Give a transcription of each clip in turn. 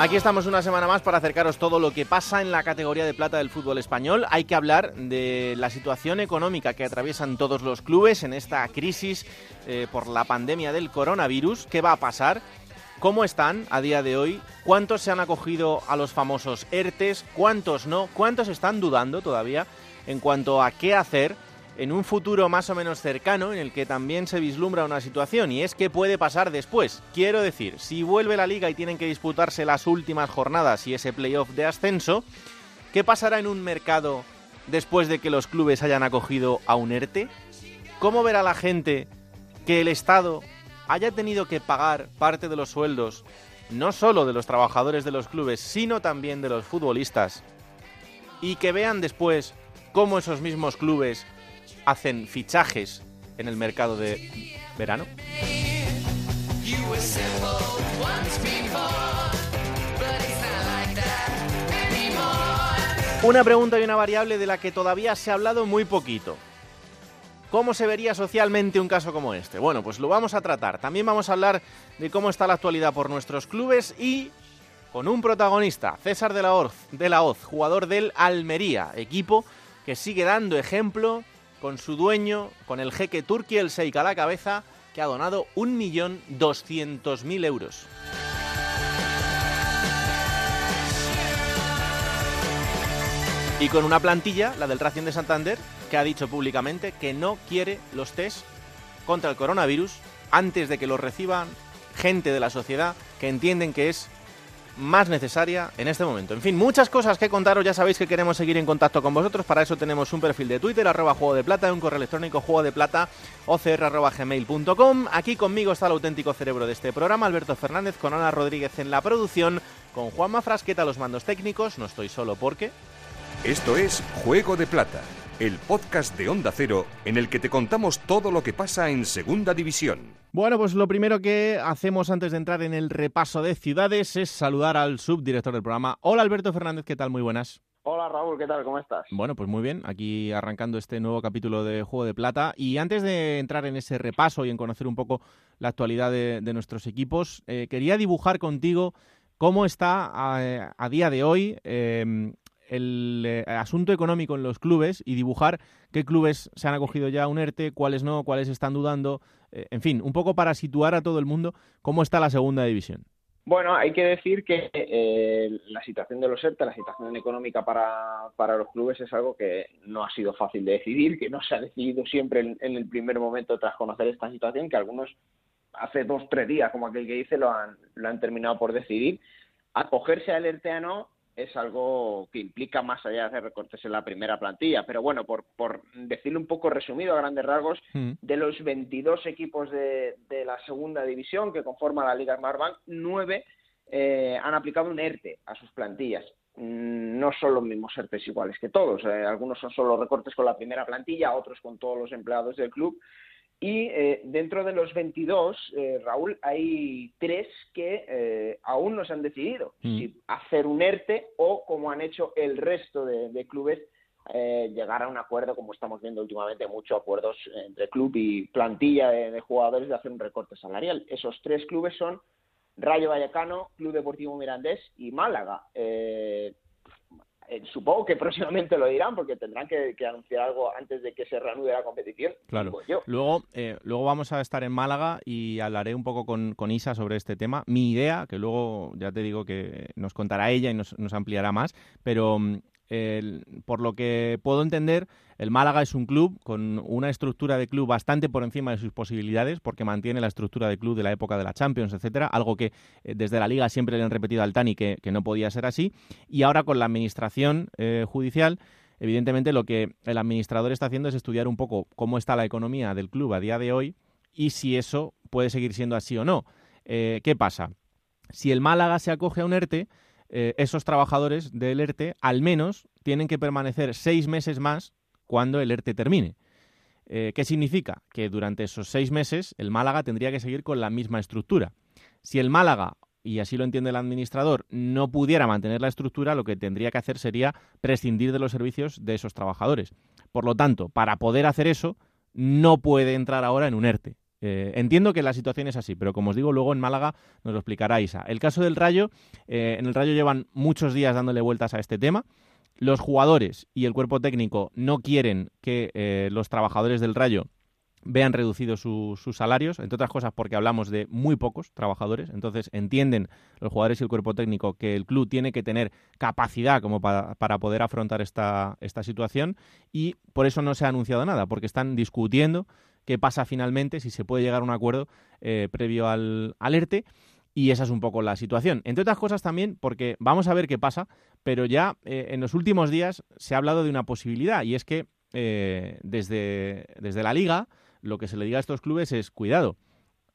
Aquí estamos una semana más para acercaros todo lo que pasa en la categoría de plata del fútbol español. Hay que hablar de la situación económica que atraviesan todos los clubes en esta crisis eh, por la pandemia del coronavirus. ¿Qué va a pasar? ¿Cómo están a día de hoy? ¿Cuántos se han acogido a los famosos ERTES? ¿Cuántos no? ¿Cuántos están dudando todavía en cuanto a qué hacer? En un futuro más o menos cercano en el que también se vislumbra una situación y es qué puede pasar después. Quiero decir, si vuelve la liga y tienen que disputarse las últimas jornadas y ese playoff de ascenso, ¿qué pasará en un mercado después de que los clubes hayan acogido a un ERTE? ¿Cómo verá la gente que el Estado haya tenido que pagar parte de los sueldos, no solo de los trabajadores de los clubes, sino también de los futbolistas, y que vean después cómo esos mismos clubes hacen fichajes en el mercado de verano? Una pregunta y una variable de la que todavía se ha hablado muy poquito. ¿Cómo se vería socialmente un caso como este? Bueno, pues lo vamos a tratar. También vamos a hablar de cómo está la actualidad por nuestros clubes y con un protagonista, César de la Hoz, de la Hoz jugador del Almería, equipo que sigue dando ejemplo con su dueño, con el jeque Turki el Seik a la cabeza, que ha donado 1.200.000 euros. Y con una plantilla, la del Racing de Santander, que ha dicho públicamente que no quiere los test contra el coronavirus antes de que los reciban gente de la sociedad que entienden que es más necesaria en este momento. En fin, muchas cosas que contaros, ya sabéis que queremos seguir en contacto con vosotros, para eso tenemos un perfil de Twitter, arroba juego de plata, un correo electrónico juego de plata, ocr. Aquí conmigo está el auténtico cerebro de este programa, Alberto Fernández, con Ana Rodríguez en la producción, con Juanma Frasqueta los mandos técnicos, no estoy solo porque... Esto es Juego de Plata, el podcast de Onda Cero en el que te contamos todo lo que pasa en Segunda División. Bueno, pues lo primero que hacemos antes de entrar en el repaso de ciudades es saludar al subdirector del programa. Hola Alberto Fernández, ¿qué tal? Muy buenas. Hola Raúl, ¿qué tal? ¿Cómo estás? Bueno, pues muy bien, aquí arrancando este nuevo capítulo de Juego de Plata. Y antes de entrar en ese repaso y en conocer un poco la actualidad de, nuestros equipos, eh, quería dibujar contigo cómo está a, día de hoy eh, el eh, asunto económico en los clubes y dibujar qué clubes se han acogido ya a un ERTE, cuáles no, cuáles están dudando, eh, en fin, un poco para situar a todo el mundo cómo está la segunda división. Bueno, hay que decir que eh, la situación de los ERTE, la situación económica para, para, los clubes es algo que no ha sido fácil de decidir, que no se ha decidido siempre en, el primer momento tras conocer esta situación, que algunos hace dos, tres días, como aquel que dice, lo han, lo han terminado por decidir. Acogerse al ERTE a no es algo que implica más allá de hacer recortes en la primera plantilla. Pero bueno, por, por decirlo un poco resumido a grandes rasgos, mm. de los 22 equipos de, de, la segunda división que conforman la Liga Smartbank, nueve eh, han aplicado un ERTE a sus plantillas. Mm, no son los mismos ERTES iguales que todos. Eh, algunos son solo recortes con la primera plantilla, otros con todos los empleados del club. Y eh, dentro de los 22, eh, Raúl, hay tres que eh, aún no se han decidido mm. si hacer un ERTE o, como han hecho el resto de, clubes, llegar a un acuerdo, como estamos viendo últimamente, muchos acuerdos entre club y plantilla de, jugadores de hacer un recorte salarial. Esos tres clubes son Rayo Vallecano, Club Deportivo Mirandés y Málaga. Eh, supongo que próximamente lo dirán porque tendrán que, anunciar algo antes de que se reanude la competición. Claro. Luego, eh, luego vamos a estar en Málaga y hablaré un poco con, Isa sobre este tema. Mi idea, que luego ya te digo que nos contará ella y nos, nos ampliará más, pero por lo que puedo entender, el Málaga es un club con una estructura de club bastante por encima de sus posibilidades, porque mantiene la estructura de club de la época de la Champions, etcétera, algo que eh, desde la Liga siempre le han repetido al Tani que, no podía ser así. Y ahora con la administración eh, judicial, evidentemente lo que el administrador está haciendo es estudiar un poco cómo está la economía del club a día de hoy y si eso puede seguir siendo así o no. Eh, ¿Qué pasa? si el Málaga se acoge a un ERTE, eh, esos trabajadores del ERTE al menos tienen que permanecer seis meses más cuando el ERTE termine. Eh, ¿Qué significa? Que durante esos seis meses el Málaga tendría que seguir con la misma estructura. Si el Málaga, y así lo entiende el administrador, no pudiera mantener la estructura, lo que tendría que hacer sería prescindir de los servicios de esos trabajadores. Por lo tanto, para poder hacer eso, no puede entrar ahora en un ERTE. Eh, entiendo que la situación es así, pero como os digo, luego en Málaga nos lo explicará Isa. El caso del Rayo, eh, en el Rayo llevan muchos días dándole vueltas a este tema. Los jugadores y el cuerpo técnico no quieren que eh, los trabajadores del Rayo vean reducidos sus salarios, entre otras cosas porque hablamos de muy pocos trabajadores, entonces entienden los jugadores y el cuerpo técnico que el club tiene que tener capacidad como para, poder afrontar esta situación y por eso no se ha anunciado nada, porque están discutiendo qué pasa finalmente, si se puede llegar a un acuerdo eh, previo al alerte. Y esa es un poco la situación. Entre otras cosas también, porque vamos a ver qué pasa, pero ya eh, en los últimos días se ha hablado de una posibilidad, y es que eh, desde, desde la liga lo que se le diga a estos clubes es cuidado.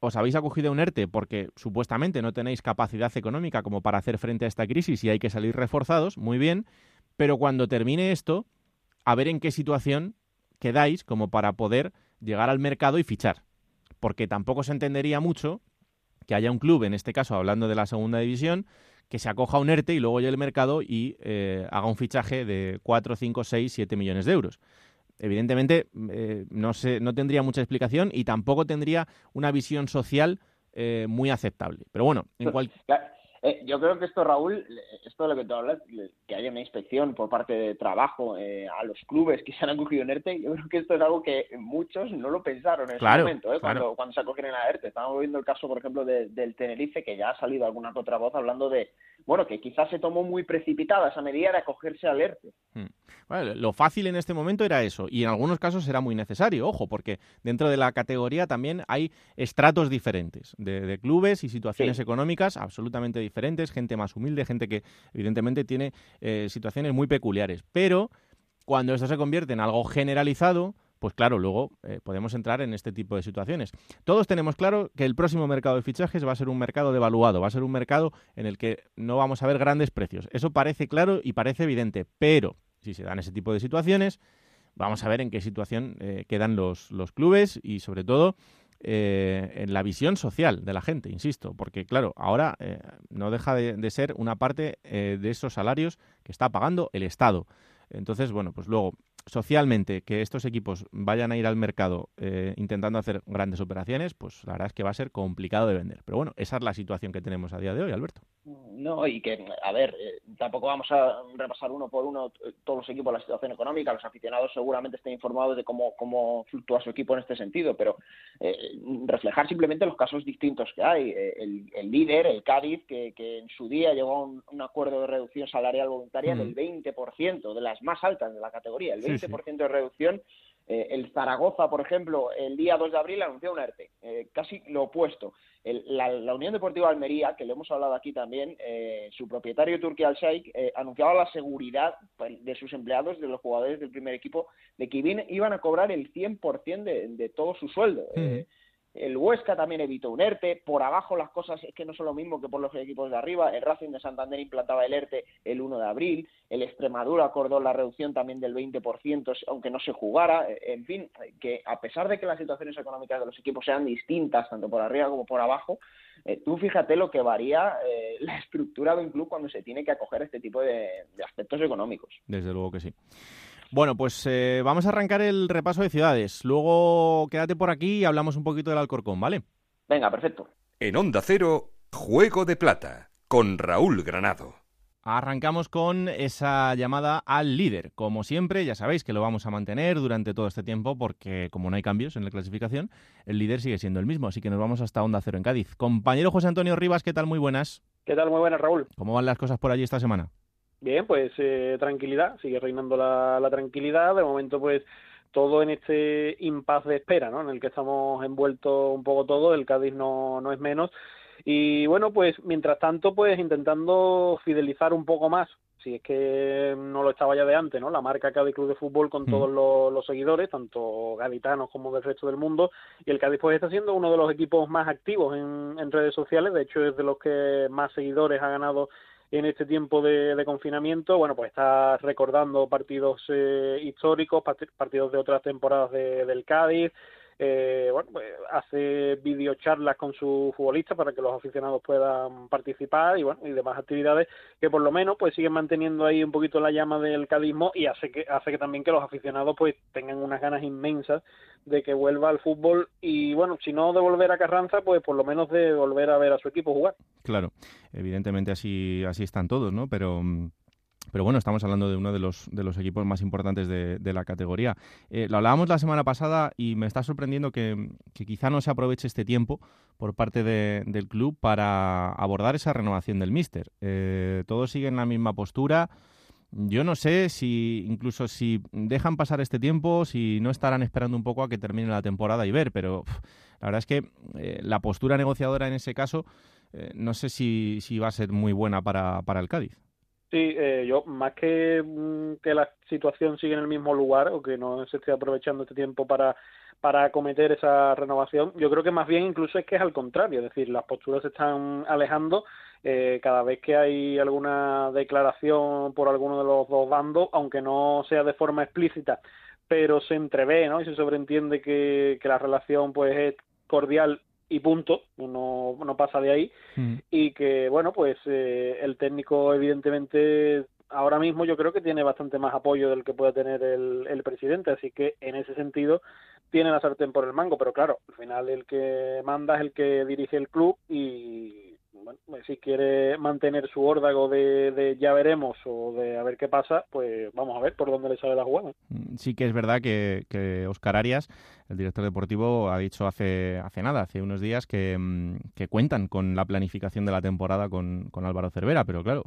Os habéis acogido a un ERTE porque supuestamente no tenéis capacidad económica como para hacer frente a esta crisis y hay que salir reforzados, muy bien, pero cuando termine esto, a ver en qué situación quedáis como para poder llegar al mercado y fichar. Porque tampoco se entendería mucho que haya un club, en este caso hablando de la segunda división, que se acoja a un ERTE y luego llegue al mercado y eh, haga un fichaje de 4, 5, 6, 7 millones de euros. Evidentemente, eh, no, se, no tendría mucha explicación y tampoco tendría una visión social eh, muy aceptable. Pero bueno, en cual... Eh, yo creo que esto, Raúl, esto de lo que tú hablas, que haya una inspección por parte de trabajo eh, a los clubes que se han acogido en ERTE, yo creo que esto es algo que muchos no lo pensaron en ese momento, ¿eh? cuando, cuando se acogieron en la ERTE. Estamos viendo el caso, por ejemplo, del Tenerife, que ya ha salido alguna otra voz hablando de, bueno, que quizás se tomó muy precipitada esa medida de acogerse al ERTE. Hmm. lo fácil en este momento era eso, y en algunos casos era muy necesario, ojo, porque dentro de la categoría también hay estratos diferentes de, clubes y situaciones económicas absolutamente diferentes diferentes, gente más humilde, gente que evidentemente tiene eh, situaciones muy peculiares. Pero cuando esto se convierte en algo generalizado, pues claro, luego eh, podemos entrar en este tipo de situaciones. Todos tenemos claro que el próximo mercado de fichajes va a ser un mercado devaluado, va a ser un mercado en el que no vamos a ver grandes precios. Eso parece claro y parece evidente, pero si se dan ese tipo de situaciones, vamos a ver en qué situación eh, quedan los, los clubes y sobre todo eh, en la visión social de la gente, insisto, porque claro, ahora eh, no deja de, ser una parte eh, de esos salarios que está pagando el Estado. Entonces, bueno, pues luego, socialmente, que estos equipos vayan a ir al mercado intentando hacer grandes operaciones, pues la verdad es que va a ser complicado de vender. Pero bueno, esa es la situación que tenemos a día de hoy, Alberto. No, y que, a ver, eh, tampoco vamos a repasar uno por uno todos los equipos la situación económica. Los aficionados seguramente estén informados de cómo, cómo fluctúa su equipo en este sentido, pero eh, reflejar simplemente los casos distintos que hay. Eh, el, líder, el Cádiz, que, que, en su día llegó a un, acuerdo de reducción salarial voluntaria del 20%, de las más altas de la categoría, el 20% de reducción eh, el Zaragoza, por ejemplo, el día 2 de abril anunció un ERTE, eh, casi lo opuesto. la, Unión Deportiva Almería, que le hemos hablado aquí también, eh, su propietario Turki Al Sheikh anunciaba la seguridad de sus empleados, de los jugadores del primer equipo, de que iban a cobrar el 100% de, de todo su sueldo. El Huesca también evitó un ERTE. Por abajo las cosas es que no son lo mismo que por los equipos de arriba. El Racing de Santander implantaba el ERTE el 1 de abril. El Extremadura acordó la reducción también del 20%, aunque no se jugara. En fin, que a pesar de que las situaciones económicas de los equipos sean distintas, tanto por arriba como por abajo, eh, tú fíjate lo que varía eh, la estructura de un club cuando se tiene que acoger este tipo de aspectos económicos. Desde luego que sí. Bueno, pues eh, vamos a arrancar el repaso de ciudades. Luego quédate por aquí y hablamos un poquito del Alcorcón, ¿vale? Venga, perfecto. En Onda Cero, Juego de Plata, con Raúl Granado. Arrancamos con esa llamada al líder. Como siempre, ya sabéis que lo vamos a mantener durante todo este tiempo porque como no hay cambios en la clasificación, el líder sigue siendo el mismo. Así que nos vamos hasta Onda Cero en Cádiz. Compañero José Antonio Rivas, ¿qué tal? Muy buenas. ¿Qué tal? Muy buenas, Raúl. ¿Cómo van las cosas por allí esta semana? Bien, pues eh, tranquilidad, sigue reinando la, tranquilidad. De momento, pues todo en este impasse de espera, ¿no? En el que estamos envueltos un poco todos, el Cádiz no, no es menos. Y bueno, pues mientras tanto, pues intentando fidelizar un poco más si es que no lo estaba ya de antes, ¿no? La marca Cádiz Club de Fútbol con todos los, seguidores, tanto gaditanos como del resto del mundo, y el Cádiz pues está siendo uno de los equipos más activos en, redes sociales, de hecho es de los que más seguidores ha ganado en este tiempo de, confinamiento, bueno, pues está recordando partidos eh, históricos, partidos de otras temporadas del Cádiz, eh, bueno, pues hace videocharlas con sus futbolistas para que los aficionados puedan participar y bueno, y demás actividades que por lo menos pues siguen manteniendo ahí un poquito la llama del cadismo y hace que hace que también que los aficionados pues tengan unas ganas inmensas de que vuelva al fútbol y bueno, si no de volver a Carranza, pues por lo menos de volver a ver a su equipo jugar. Claro, evidentemente así así están todos, ¿no? Pero mm, pero bueno, estamos hablando de uno de los, de los equipos más importantes de, la categoría. Eh, lo hablábamos la semana pasada y me está sorprendiendo que, quizá no se aproveche este tiempo por parte del club para abordar esa renovación del míster. Eh, todos siguen la misma postura. Yo no sé si incluso si dejan pasar este tiempo, si no estarán esperando un poco a que termine la temporada y ver, pero la verdad es que eh, la postura negociadora en ese caso no sé si, va a ser muy buena para el Cádiz. Sí, eh, yo más que mm, que la situación sigue en el mismo lugar o que no se esté aprovechando este tiempo para para acometer esa renovación, yo creo que más bien incluso es que es al contrario, es decir, las posturas se están alejando eh, cada vez que hay alguna declaración por alguno de los dos bandos, aunque no sea de forma explícita, pero se entrevé, ¿no? Y se sobreentiende que, que la relación pues es cordial y punto, no, no pasa de ahí. Mm. Y que, bueno, pues eh, el técnico, evidentemente, ahora mismo yo creo que tiene bastante más apoyo del que puede tener el, el presidente, así que en ese sentido tiene la sartén por el mango, pero claro, al final el que manda es el que dirige el club y bueno, pues si quiere mantener su órdago de, ya veremos o de a ver qué pasa, pues vamos a ver por dónde le sale la jugada. Mm, sí que es verdad que, que Oscar Arias, el director deportivo, ha dicho hace, hace nada, hace unos días, que, mm, que cuentan con la planificación de la temporada con, con Álvaro Cervera, pero claro,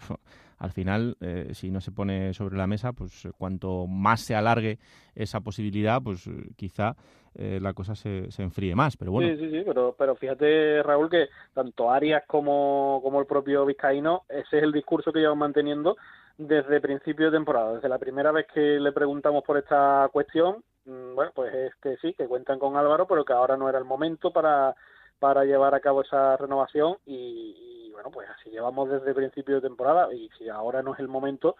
al final, eh, si no se pone sobre la mesa, pues cuanto más se alargue esa posibilidad, pues quizá eh, la cosa se, se, enfríe más, pero bueno. Sí, sí, sí, pero, pero fíjate, Raúl, que tanto Arias como, como el propio Vizcaíno, ese es el discurso que llevan manteniendo desde principio de temporada. Desde la primera vez que le preguntamos por esta cuestión, mm, bueno, pues es que sí, que cuentan con Álvaro, pero que ahora no era el momento para, para llevar a cabo esa renovación y, bueno, pues así llevamos desde principio de temporada y si ahora no es el momento,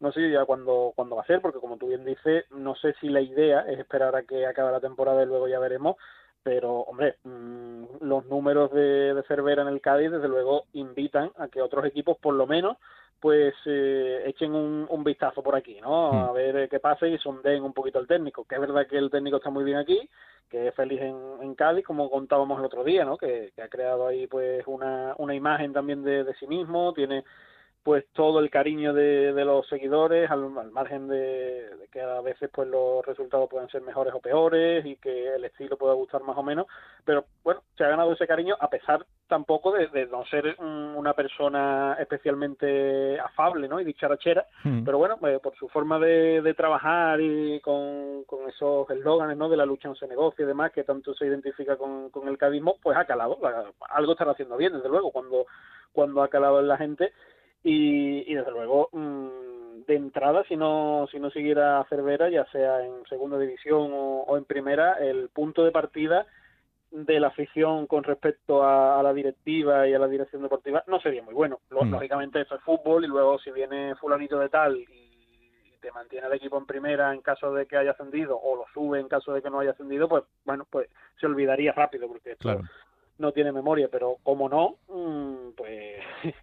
no sé ya cuándo, cuándo va a ser, porque como tú bien dices, no sé si la idea es esperar a que acabe la temporada y luego ya veremos, pero hombre, mm, los números de, de Cervera en el Cádiz desde luego invitan a que otros equipos por lo menos pues eh, echen un, un, vistazo por aquí, ¿no? Hmm. A ver eh, qué pasa y sondeen un poquito el técnico, que es verdad que el técnico está muy bien aquí, que es feliz en, en Cádiz, como contábamos el otro día, ¿no? Que, que ha creado ahí pues una, una imagen también de, de sí mismo, tiene pues todo el cariño de, de los seguidores al, margen de, que a veces pues los resultados pueden ser mejores o peores y que el estilo pueda gustar más o menos pero bueno se ha ganado ese cariño a pesar tampoco de, no ser una persona especialmente afable no y dicharachera hmm. pero bueno pues, por su forma de, de trabajar y con, con esos eslóganes no de la lucha no se negocia y demás que tanto se identifica con, con el cadismo pues ha calado algo estará haciendo bien desde luego cuando cuando ha calado en la gente y, desde luego mm, de entrada si no si no siguiera Cervera ya sea en segunda división o, en primera el punto de partida de la afición con respecto a, la directiva y a la dirección deportiva no sería muy bueno mm. lógicamente eso es fútbol y luego si viene fulanito de tal y te mantiene el equipo en primera en caso de que haya ascendido o lo sube en caso de que no haya ascendido pues bueno pues se olvidaría rápido porque esto no tiene memoria pero como no mm, pues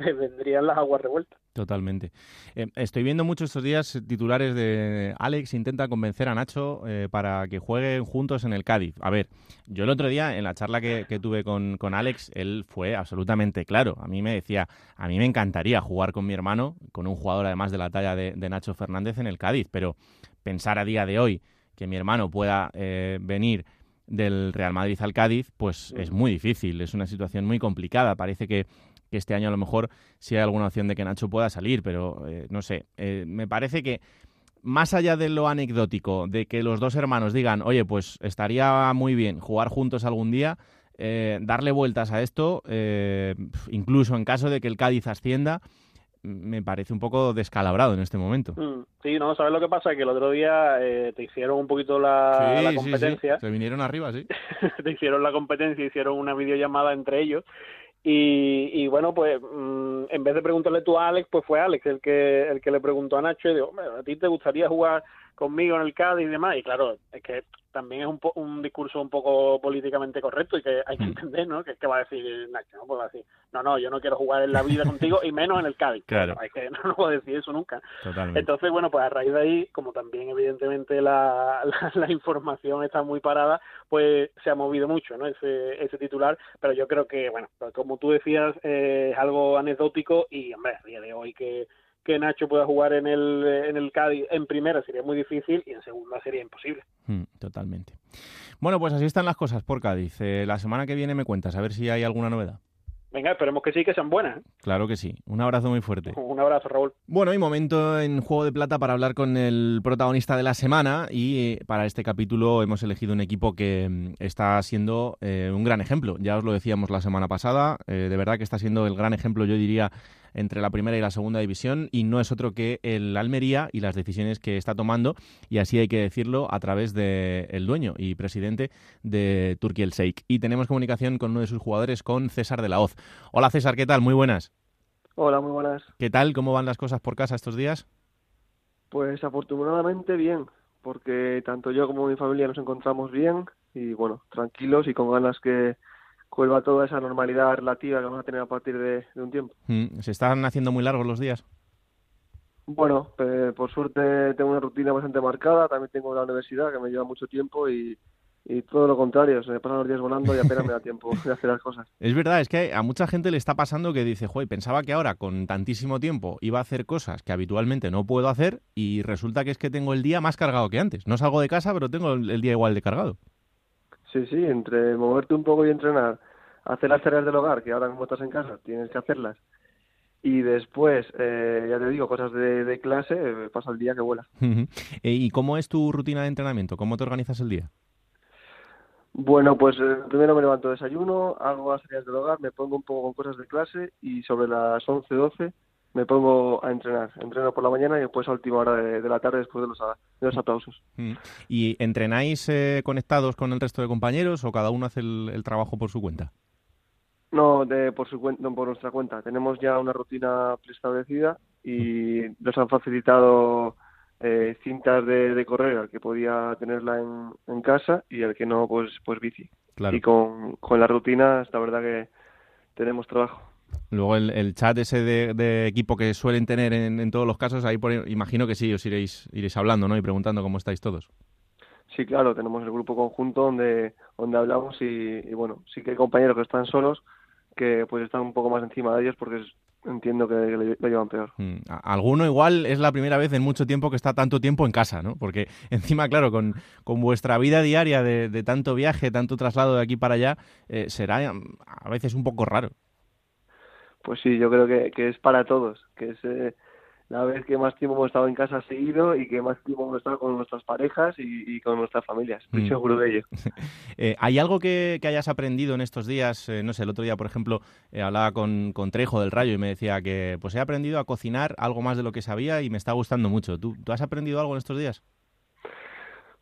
vendrían las aguas revueltas. Totalmente. Eh, estoy viendo muchos estos días titulares de Alex intenta convencer a Nacho eh, para que jueguen juntos en el Cádiz. A ver, yo el otro día en la charla que, tuve con, con, Alex, él fue absolutamente claro. A mí me decía, a mí me encantaría jugar con mi hermano, con un jugador además de la talla de, Nacho Fernández en el Cádiz, pero pensar a día de hoy que mi hermano pueda eh, venir del Real Madrid al Cádiz, pues es muy difícil, es una situación muy complicada. Parece que que este año a lo mejor sí hay alguna opción de que Nacho pueda salir, pero eh, no sé, eh, me parece que más allá de lo anecdótico, de que los dos hermanos digan, oye, pues estaría muy bien jugar juntos algún día, eh, darle vueltas a esto, incluso en caso de que el Cádiz ascienda, me parece un poco descalabrado en este momento. Mm, sí, no, ¿sabes lo que pasa? Que el otro día te hicieron un poquito la, competencia. Se vinieron arriba, sí. te hicieron la competencia, hicieron una videollamada entre ellos y, y bueno, pues mm, en vez de preguntarle tú a Alex, pues fue Alex el que el que le preguntó a Nacho y dijo, ¿a ti te gustaría jugar conmigo en el Cádiz y demás? Y claro, es que también es un, un discurso un poco políticamente correcto y que hay que mm. entender, ¿no? Que, que va a decir Nacho, no puedo decir, no, no, yo no quiero jugar en la vida contigo y menos en el Cádiz. Claro. Es que no, puedo decir eso nunca. Totalmente. Entonces, bueno, pues a raíz de ahí, como también evidentemente la, la, información está muy parada, pues se ha movido mucho, ¿no? Ese, ese titular, pero yo creo que, bueno, pues como tú decías, eh, es algo anecdótico y, hombre, a día de hoy que que Nacho pueda jugar en el, en el Cádiz en primera sería muy difícil y en segunda sería imposible. Mm, totalmente. Bueno, pues así están las cosas por Cádiz. Eh, la semana que viene me cuentas, a ver si hay alguna novedad. Venga, esperemos que sí, que sean buenas. ¿eh? Claro que sí. Un abrazo muy fuerte. Un abrazo, Raúl. Bueno, y momento en Juego de Plata para hablar con el protagonista de la semana y eh, para este capítulo hemos elegido un equipo que mm, está siendo un gran ejemplo. Ya os lo decíamos la semana pasada, de verdad que está siendo el gran ejemplo, yo diría, entre la primera y la segunda división y no es otro que el Almería y las decisiones que está tomando y así hay que decirlo a través del el dueño y presidente de Turquía el Sheikh. Y tenemos comunicación con uno de sus jugadores, con César de la Hoz. Hola César, ¿qué tal? Muy buenas. Hola, muy buenas. ¿Qué tal? ¿Cómo van las cosas por casa estos días? Pues afortunadamente bien, porque tanto yo como mi familia nos encontramos bien y bueno, tranquilos y con ganas que, vuelva toda esa normalidad relativa que vamos a tener a partir de, un tiempo. Mm, ¿Se están haciendo muy largos los días? Bueno, por suerte tengo una rutina bastante marcada, también tengo la universidad que me lleva mucho tiempo y, todo lo contrario, se me pasan los días volando y apenas me da tiempo de hacer las cosas. Es verdad, es que a mucha gente le está pasando que dice, joder, pensaba que ahora con tantísimo tiempo iba a hacer cosas que habitualmente no puedo hacer y resulta que es que tengo el día más cargado que antes. No salgo de casa, pero tengo el día igual de cargado. Sí, sí, entre moverte un poco y entrenar, hacer las tareas del hogar, que ahora como estás en casa tienes que hacerlas, y después, eh, ya te digo, cosas de, clase, eh, pasa el día que vuela. Eh, ¿Y cómo es tu rutina de entrenamiento? ¿Cómo te organizas el día? Bueno, pues primero me levanto desayuno, hago las tareas del hogar, me pongo un poco con cosas de clase y sobre las 11, 12 me pongo a entrenar. Entreno por la mañana y después a última hora de, la tarde después de los, de los aplausos. Mm. ¿Y entrenáis conectados con el resto de compañeros o cada uno hace el, trabajo por su cuenta? No, de, por, su cuenta, por nuestra cuenta. Tenemos ya una rutina preestablecida y nos han facilitado eh, cintas de, de, correr al que podía tenerla en, en, casa y al que no, pues, pues bici. Y con, con la rutina, la verdad que tenemos trabajo. Luego el, chat ese de, equipo que suelen tener en, todos los casos, ahí imagino que sí, os iréis, iréis hablando ¿no? y preguntando cómo estáis todos. Sí, claro, tenemos el grupo conjunto donde, donde hablamos y, y bueno, sí que hay compañeros que están solos, que pues están un poco más encima de ellos porque entiendo que lo llevan peor. Mm, alguno igual es la primera vez en mucho tiempo que está tanto tiempo en casa, ¿no? Porque encima, claro, con, con vuestra vida diaria de, de, tanto viaje, tanto traslado de aquí para allá, eh, será mm, a veces un poco raro. Pues sí, yo creo que, que es para todos, que es... Eh, la vez que más tiempo hemos estado en casa seguido y que más tiempo hemos estado con nuestras parejas y, con nuestras familias. Estoy mm. seguro de ello. Eh, ¿Hay algo que, hayas aprendido en estos días? Eh, no sé, el otro día, por ejemplo, eh, hablaba con, Trejo del Rayo y me decía que pues he aprendido a cocinar algo más de lo que sabía y me está gustando mucho. ¿Tú, tú has aprendido algo en estos días?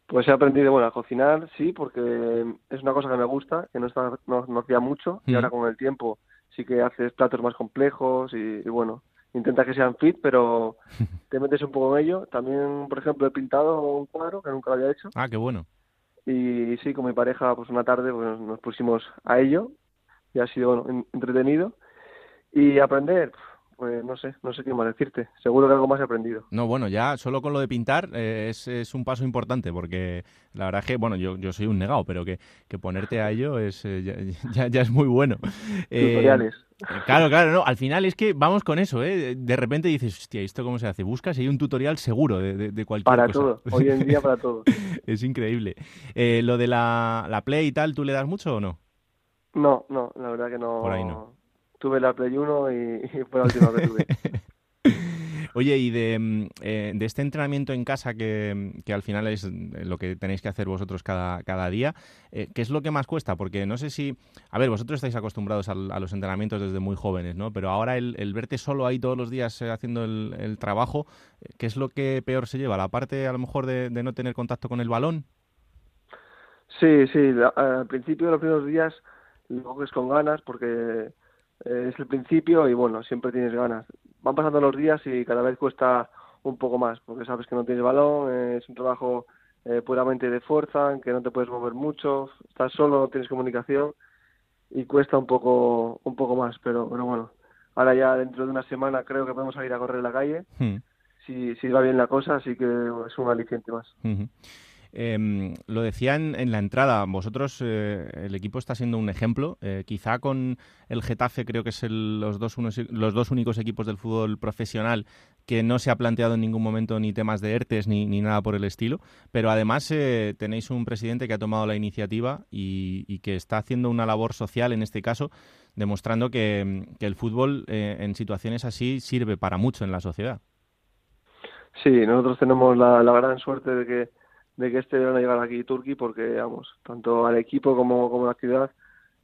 Pues he aprendido, bueno, a cocinar, sí, porque es una cosa que me gusta, que no, está, no, hacía mucho y mm. ahora con el tiempo sí que haces platos más complejos y bueno, intenta que sean fit, pero te metes un poco en ello. También, por ejemplo, he pintado un cuadro que nunca lo había hecho. Ah, qué bueno. Y sí, con mi pareja, pues una tarde pues, nos pusimos a ello y ha sido entretenido. Y aprender, pues no sé, no sé qué más decirte. Seguro que algo más he aprendido. No, bueno, ya solo con lo de pintar eh, es, es, un paso importante porque la verdad es que, bueno, yo, yo soy un negado, pero que, que ponerte a ello es eh, ya, ya, es muy bueno. Tutoriales. Eh, claro, claro, no. Al final es que vamos con eso, ¿eh? De repente dices, hostia, ¿esto cómo se hace? Buscas y hay un tutorial seguro de, de, cualquier para cosa. Para todo, hoy en día para todo. es increíble. Eh, lo de la, la Play y tal, ¿tú le das mucho o no? No, no, la verdad que no. Por ahí no tuve la Play 1 y, fue la última que tuve. Oye, y de, mm, eh, de este entrenamiento en casa que, que, al final es lo que tenéis que hacer vosotros cada, cada día, eh, ¿qué es lo que más cuesta? Porque no sé si, a ver, vosotros estáis acostumbrados a, los entrenamientos desde muy jóvenes, ¿no? Pero ahora el, el verte solo ahí todos los días eh, haciendo el, el, trabajo, ¿qué es lo que peor se lleva? ¿La parte a lo mejor de, de no tener contacto con el balón? Sí, sí, al principio de los primeros días lo coges con ganas porque es el principio y bueno, siempre tienes ganas. Van pasando los días y cada vez cuesta un poco más, porque sabes que no tienes balón, es un trabajo eh, puramente de fuerza, en que no te puedes mover mucho, estás solo, no tienes comunicación y cuesta un poco un poco más, pero, pero bueno, ahora ya dentro de una semana creo que podemos salir a correr la calle, hmm. si, si va bien la cosa, así que es un aliciente más. Eh, lo decía en, la entrada, vosotros, eh, el equipo está siendo un ejemplo. Eh, quizá con el Getafe creo que es los, dos los dos únicos equipos del fútbol profesional que no se ha planteado en ningún momento ni temas de ERTES ni, ni nada por el estilo. Pero además eh, tenéis un presidente que ha tomado la iniciativa y, que está haciendo una labor social en este caso, demostrando que, el fútbol en situaciones así sirve para mucho en la sociedad. Sí, nosotros tenemos la gran suerte de que de que este verano llegar aquí Turquía porque, vamos, tanto al equipo como, como a la ciudad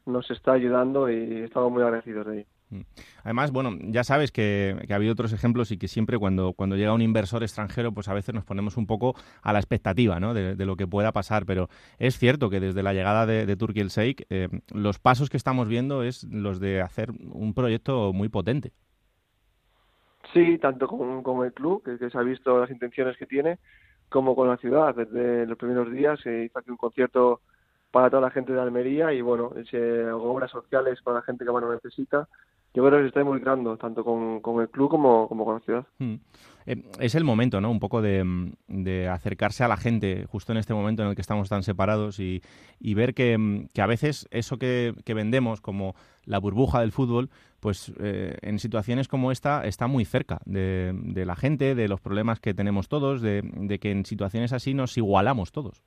nos está ayudando y estamos muy agradecidos de ello. Mm. Además, bueno, ya sabes que, ha habido otros ejemplos y que siempre cuando, cuando llega un inversor extranjero, pues a veces nos ponemos un poco a la expectativa ¿no? de, lo que pueda pasar. Pero es cierto que desde la llegada de, de Turkey el Sheikh, eh, los pasos que estamos viendo es los de hacer un proyecto muy potente. Sí, tanto con, con el club, que, que, se ha visto las intenciones que tiene, como con la ciudad. Desde los primeros días se hizo aquí un concierto para toda la gente de Almería y bueno, se obras sociales para la gente que más lo necesita. Yo creo que se está involucrando tanto con, con el club como, como, con la ciudad. Hmm. Eh, es el momento, ¿no? Un poco de, de, acercarse a la gente justo en este momento en el que estamos tan separados y, y ver que, que, a veces eso que, que, vendemos como la burbuja del fútbol, pues eh, en situaciones como esta está muy cerca de, de, la gente, de los problemas que tenemos todos, de, de que en situaciones así nos igualamos todos.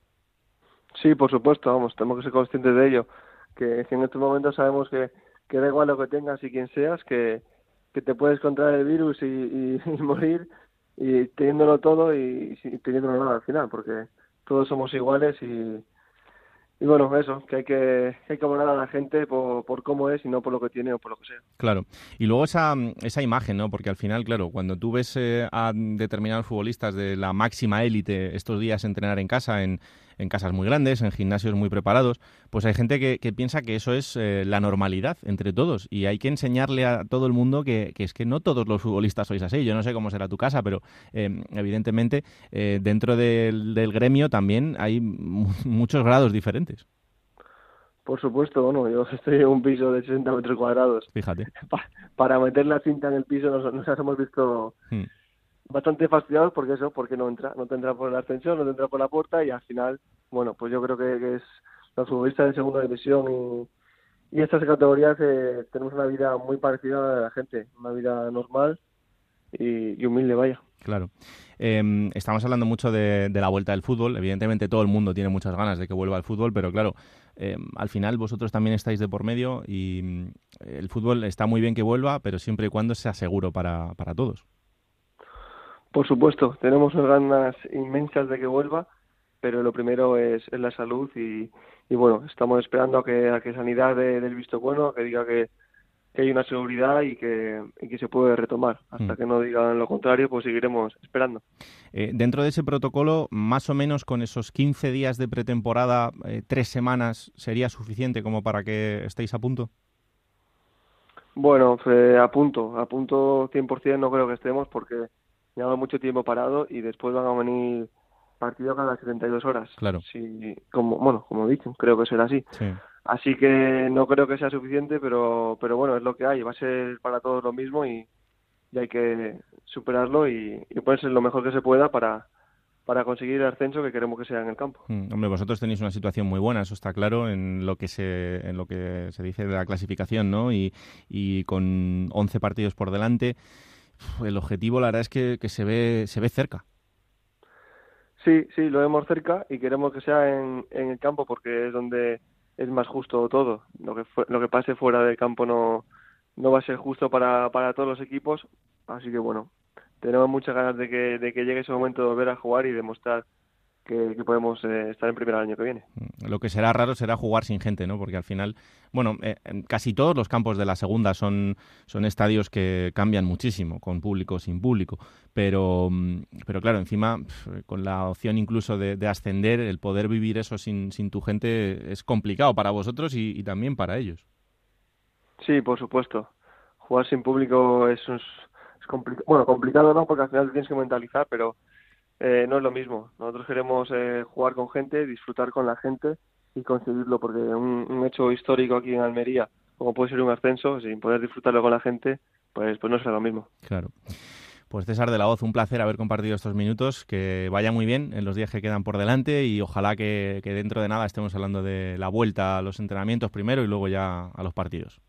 Sí, por supuesto, vamos, tenemos que ser conscientes de ello, que en estos momentos sabemos que, que da igual lo que tengas y quien seas, que, que te puedes contraer el virus y morir y teniéndolo todo y, y teniéndolo nada al final, porque todos somos iguales y, y bueno, eso, que hay que, hay que abonar a la gente por, por, cómo es y no por lo que tiene o por lo que sea. Claro. Y luego esa, esa imagen, ¿no? Porque al final, claro, cuando tú ves eh, a determinados futbolistas de la máxima élite estos días entrenar en casa, en, en casas muy grandes, en gimnasios muy preparados, pues hay gente que, que piensa que eso es eh, la normalidad entre todos y hay que enseñarle a todo el mundo que, que, es que no todos los futbolistas sois así. Yo no sé cómo será tu casa, pero eh, evidentemente eh, dentro del, del, gremio también hay muchos grados diferentes. Por supuesto, bueno, yo estoy en un piso de 60 metros cuadrados. Fíjate. para meter la cinta en el piso nos, nos hemos visto... Hmm bastante fastidiados porque eso, porque no entra, no tendrá por el ascensor, no tendrá por la puerta y al final, bueno, pues yo creo que, es los futbolistas de segunda división y, estas categorías eh, tenemos una vida muy parecida a la de la gente, una vida normal y, humilde, vaya. Claro. Eh, estamos hablando mucho de, de, la vuelta del fútbol. Evidentemente todo el mundo tiene muchas ganas de que vuelva al fútbol, pero claro, eh, al final vosotros también estáis de por medio y mm, el fútbol está muy bien que vuelva, pero siempre y cuando sea seguro para, para todos. Por supuesto, tenemos unas ganas inmensas de que vuelva, pero lo primero es, es la salud y, y, bueno, estamos esperando a que, a que Sanidad dé del visto bueno, que diga que, que hay una seguridad y que, y que se puede retomar. Hasta mm. que no digan lo contrario, pues seguiremos esperando. Eh, dentro de ese protocolo, más o menos con esos 15 días de pretemporada, eh, tres semanas, ¿sería suficiente como para que estéis a punto? Bueno, eh, a punto, a punto 100% no creo que estemos porque llevamos mucho tiempo parado y después van a venir partidos cada 72 horas. Claro. Sí, como, bueno, como dicen, creo que será así. Así que no creo que sea suficiente, pero, pero bueno, es lo que hay. Va a ser para todos lo mismo y, y hay que superarlo y, y ponerse lo mejor que se pueda para, para conseguir el ascenso que queremos que sea en el campo. Mm, hombre, vosotros tenéis una situación muy buena, eso está claro, en lo que se, en lo que se dice de la clasificación, ¿no? Y, y con 11 partidos por delante el objetivo la verdad es que, que se ve se ve cerca. Sí, sí, lo vemos cerca y queremos que sea en, en el campo porque es donde es más justo todo. Lo que lo que pase fuera del campo no no va a ser justo para, para todos los equipos, así que bueno, tenemos muchas ganas de que, de que llegue ese momento de volver a jugar y demostrar que, podemos eh, estar en primera el año que viene. Mm, lo que será raro será jugar sin gente, ¿no? Porque al final, bueno, eh, casi todos los campos de la segunda son, son estadios que cambian muchísimo, con público o sin público. Pero, mm, pero claro, encima, con la opción incluso de, ascender, el poder vivir eso sin, sin tu gente es complicado para vosotros y, también para ellos. Sí, por supuesto. Jugar sin público es, es, complicado. Bueno, complicado no, porque al final tienes que mentalizar, pero eh, no es lo mismo. Nosotros queremos eh, jugar con gente, disfrutar con la gente y conseguirlo, porque un, hecho histórico aquí en Almería, como puede ser un ascenso, sin poder disfrutarlo con la gente, pues, pues no será lo mismo. Claro. Pues César de la Hoz, un placer haber compartido estos minutos, que vaya muy bien en los días que quedan por delante y ojalá que, que dentro de nada estemos hablando de la vuelta a los entrenamientos primero y luego ya a los partidos.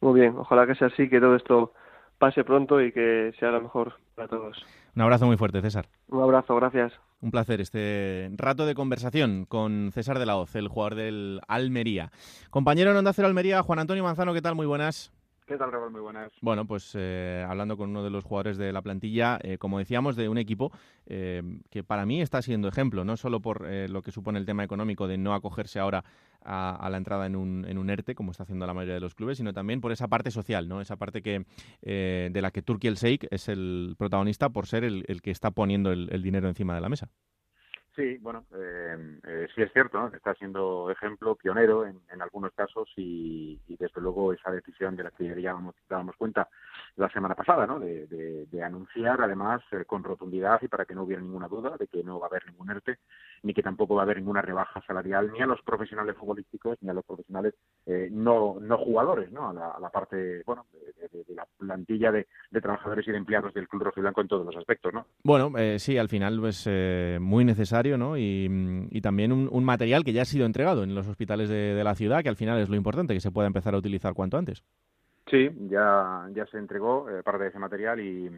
Muy bien, ojalá que sea así, que todo esto pase pronto y que sea lo mejor para todos. Un abrazo muy fuerte, César. Un abrazo, gracias. Un placer este rato de conversación con César de la Hoz, el jugador del Almería. Compañero en Onda Cero Almería, Juan Antonio Manzano, ¿qué tal? Muy buenas. ¿Qué tal, Raúl? Muy buenas. Bueno, pues eh, hablando con uno de los jugadores de la plantilla, eh, como decíamos, de un equipo eh, que para mí está siendo ejemplo, no solo por lo que supone el tema económico de no acogerse ahora a, la entrada en un, en un, ERTE, como está haciendo la mayoría de los clubes, sino también por esa parte social, ¿no? Esa parte que de la que Turki el Sheikh es el protagonista por ser el, que está poniendo el dinero encima de la mesa. Sí, bueno, eh, eh, sí es cierto, está siendo ejemplo pionero en, algunos casos y, desde luego esa decisión de la que ya dábamos cuenta la semana pasada, ¿no? De, anunciar además eh, con rotundidad y para que no hubiera ninguna duda de que no va a haber ningún ERTE ni que tampoco va a haber ninguna rebaja salarial ni a los profesionales futbolísticos ni a los profesionales no no jugadores, ¿no? A la, parte, bueno, de, la plantilla de, trabajadores y de empleados del Club Rojo Blanco en todos los aspectos, ¿no? Bueno, sí, al final pues muy necesario y, también un, material que ya ha sido entregado en los hospitales de, la ciudad, que al final es lo importante, que se pueda empezar a utilizar cuanto antes. Sí, ya, ya se entregó eh, parte de ese material y,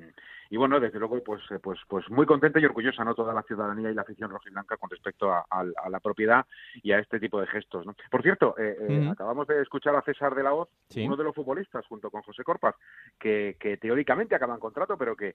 y bueno, desde luego, pues, eh, pues, pues muy contenta y orgullosa, ¿no? Toda la ciudadanía y la afición rojiblanca con respecto a, la propiedad y a este tipo de gestos, ¿no? Por cierto, eh, acabamos de escuchar a César de la Hoz, uno de los futbolistas, junto con José Corpas, que, que teóricamente acaban contrato, pero que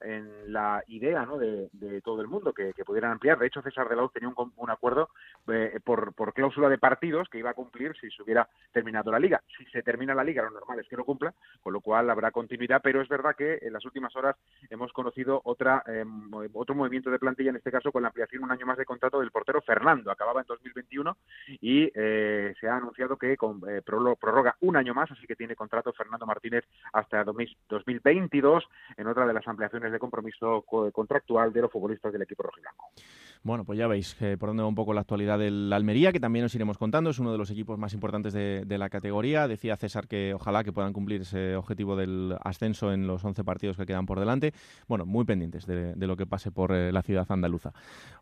en la idea ¿no? de, todo el mundo que, pudieran ampliar. De hecho, César de la Hoz tenía un, acuerdo eh, por, por, cláusula de partidos que iba a cumplir si se hubiera terminado la liga. Si se termina la liga, lo normal es que lo cumpla, con lo cual habrá continuidad, pero es verdad que en las últimas horas hemos conocido otra eh, otro movimiento de plantilla, en este caso con la ampliación un año más de contrato del portero Fernando. Acababa en 2021 y eh, se ha anunciado que con, prorroga un año más, así que tiene contrato Fernando Martínez hasta 2022 en otra de las ampliaciones de compromiso contractual de los futbolistas del equipo rojiblanco. Bueno, pues ya veis eh, por dónde va un poco la actualidad del Almería, que también os iremos contando. Es uno de los equipos más importantes de, la categoría. Decía César que ojalá que puedan cumplir ese objetivo del ascenso en los 11 partidos que quedan por delante. Bueno, muy pendientes de, lo que pase por eh, la ciudad andaluza.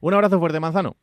Un abrazo fuerte, Manzano.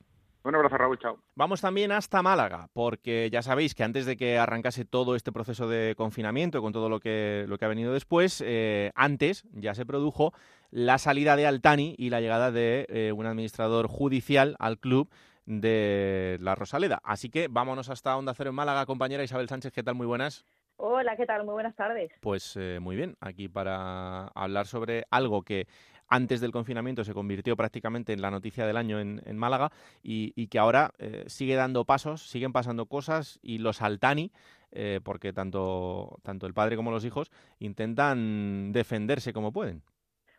Un abrazo, Raúl, chao. Vamos también hasta Málaga, porque ya sabéis que antes de que arrancase todo este proceso de confinamiento, con todo lo que, lo que ha venido después, eh, antes ya se produjo la salida de Altani y la llegada de eh, un administrador judicial al club de la Rosaleda. Así que vámonos hasta Onda Cero en Málaga, compañera Isabel Sánchez, ¿qué tal? Muy buenas. Hola, ¿qué tal? Muy buenas tardes. Pues eh, muy bien, aquí para hablar sobre algo que antes del confinamiento se convirtió prácticamente en la noticia del año en, Málaga y, que ahora eh, sigue dando pasos, siguen pasando cosas y los Altani, eh, porque tanto, tanto el padre como los hijos intentan defenderse como pueden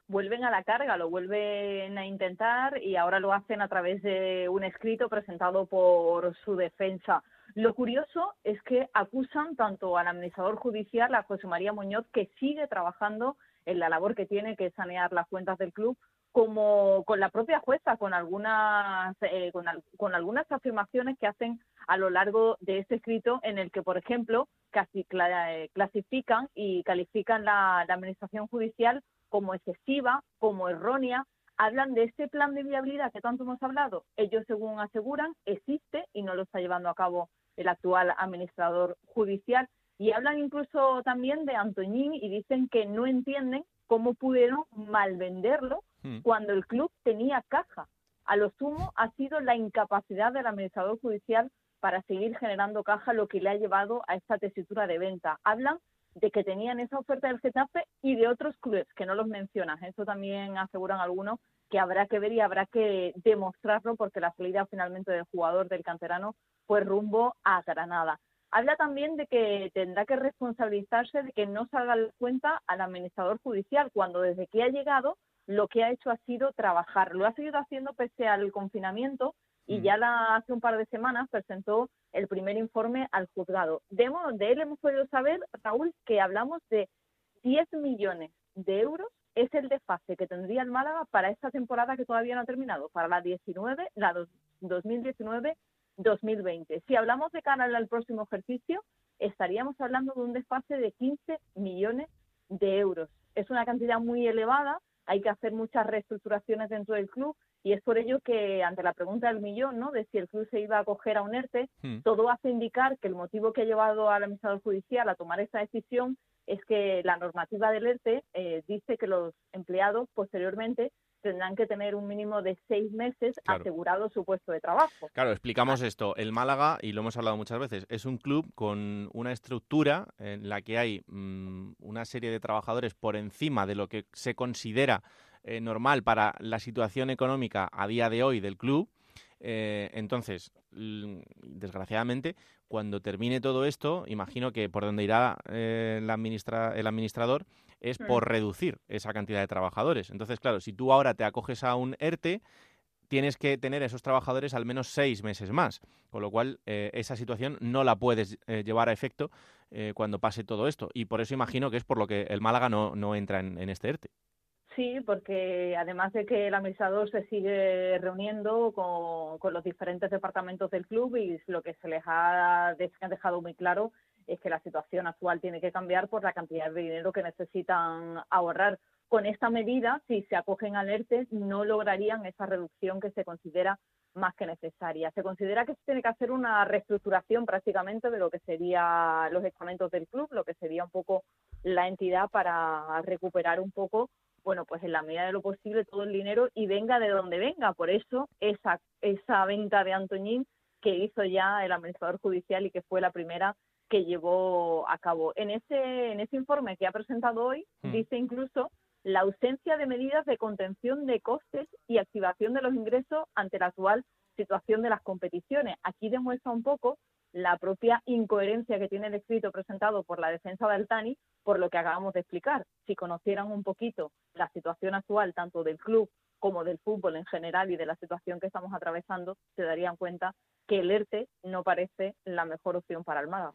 vuelven a la carga, lo vuelven a intentar y ahora lo hacen a través de un escrito presentado por su defensa. Lo curioso es que acusan tanto al administrador judicial, a José María Muñoz, que sigue trabajando en la labor que tiene, que sanear las cuentas del club, como con la propia jueza, con algunas, eh, con, algunas afirmaciones que hacen a lo largo de este escrito, en el que, por ejemplo, casi eh, clasifican y califican la, administración judicial como excesiva, como errónea, hablan de este plan de viabilidad que tanto hemos hablado. Ellos, según aseguran, existe y no lo está llevando a cabo el actual administrador judicial. Y hablan incluso también de Antoñín y dicen que no entienden cómo pudieron malvenderlo hmm. cuando el club tenía caja. A lo sumo ha sido la incapacidad del administrador judicial para seguir generando caja lo que le ha llevado a esta tesitura de venta. Hablan de que tenían esa oferta del Getafe y de otros clubes que no los mencionas. Eso también aseguran algunos que habrá que ver y habrá que demostrarlo porque la salida finalmente del jugador del canterano fue rumbo a Granada. Habla también de que tendrá que responsabilizarse de que no salga la cuenta al administrador judicial cuando desde que ha llegado lo que ha hecho ha sido trabajar. Lo ha seguido haciendo pese al confinamiento y mm. ya la, hace un par de semanas presentó el primer informe al juzgado. De, de él hemos podido saber, Raúl, que hablamos de 10 millones de euros es el desfase que tendría el Málaga para esta temporada que todavía no ha terminado, para la 19, la 2019-2020. Si hablamos de cara al próximo ejercicio, estaríamos hablando de un desfase de 15 millones de euros. Es una cantidad muy elevada, hay que hacer muchas reestructuraciones dentro del club y es por ello que ante la pregunta del millón, ¿no? De si el club se iba a acoger a un ERTE, hmm. todo hace indicar que el motivo que ha llevado al administrador judicial a tomar esta decisión es que la normativa del ERTE eh, dice que los empleados posteriormente tendrán que tener un mínimo de seis meses asegurado su puesto de trabajo. Claro, explicamos esto. El Málaga, y lo hemos hablado muchas veces, es un club con una estructura en la que hay mm, una serie de trabajadores por encima de lo que se considera eh, normal para la situación económica a día de hoy del club. Eh, entonces, desgraciadamente, cuando termine todo esto, imagino que por donde irá eh, el administrador es por mm. reducir esa cantidad de trabajadores. Entonces, claro, si tú ahora te acoges a un ERTE, tienes que tener esos trabajadores al menos seis meses más, con lo cual eh, esa situación no la puedes llevar a efecto cuando pase todo esto. Y por eso imagino que es por lo que el Málaga no, no entra en, en este ERTE. Sí, porque además de que el administrador se sigue reuniendo con, los diferentes departamentos del club y lo que se les ha dejado muy claro es que la situación actual tiene que cambiar por la cantidad de dinero que necesitan ahorrar. Con esta medida, si se acogen alertes, no lograrían esa reducción que se considera más que necesaria. Se considera que se tiene que hacer una reestructuración prácticamente de lo que serían los estamentos del club, lo que sería un poco la entidad para recuperar un poco bueno, pues en la medida de lo posible todo el dinero y venga de donde venga. Por eso esa, esa venta de Antoñín que hizo ya el administrador judicial y que fue la primera que llevó a cabo. En ese, en ese informe que ha presentado hoy, hmm. dice incluso la ausencia de medidas de contención de costes y activación de los ingresos ante la actual situación de las competiciones. Aquí demuestra un poco la propia incoherencia que tiene el escrito presentado por la defensa de Altani, por lo que acabamos de explicar. Si conocieran un poquito la situación actual, tanto del club como del fútbol en general y de la situación que estamos atravesando, se darían cuenta que el ERTE no parece la mejor opción para Almada.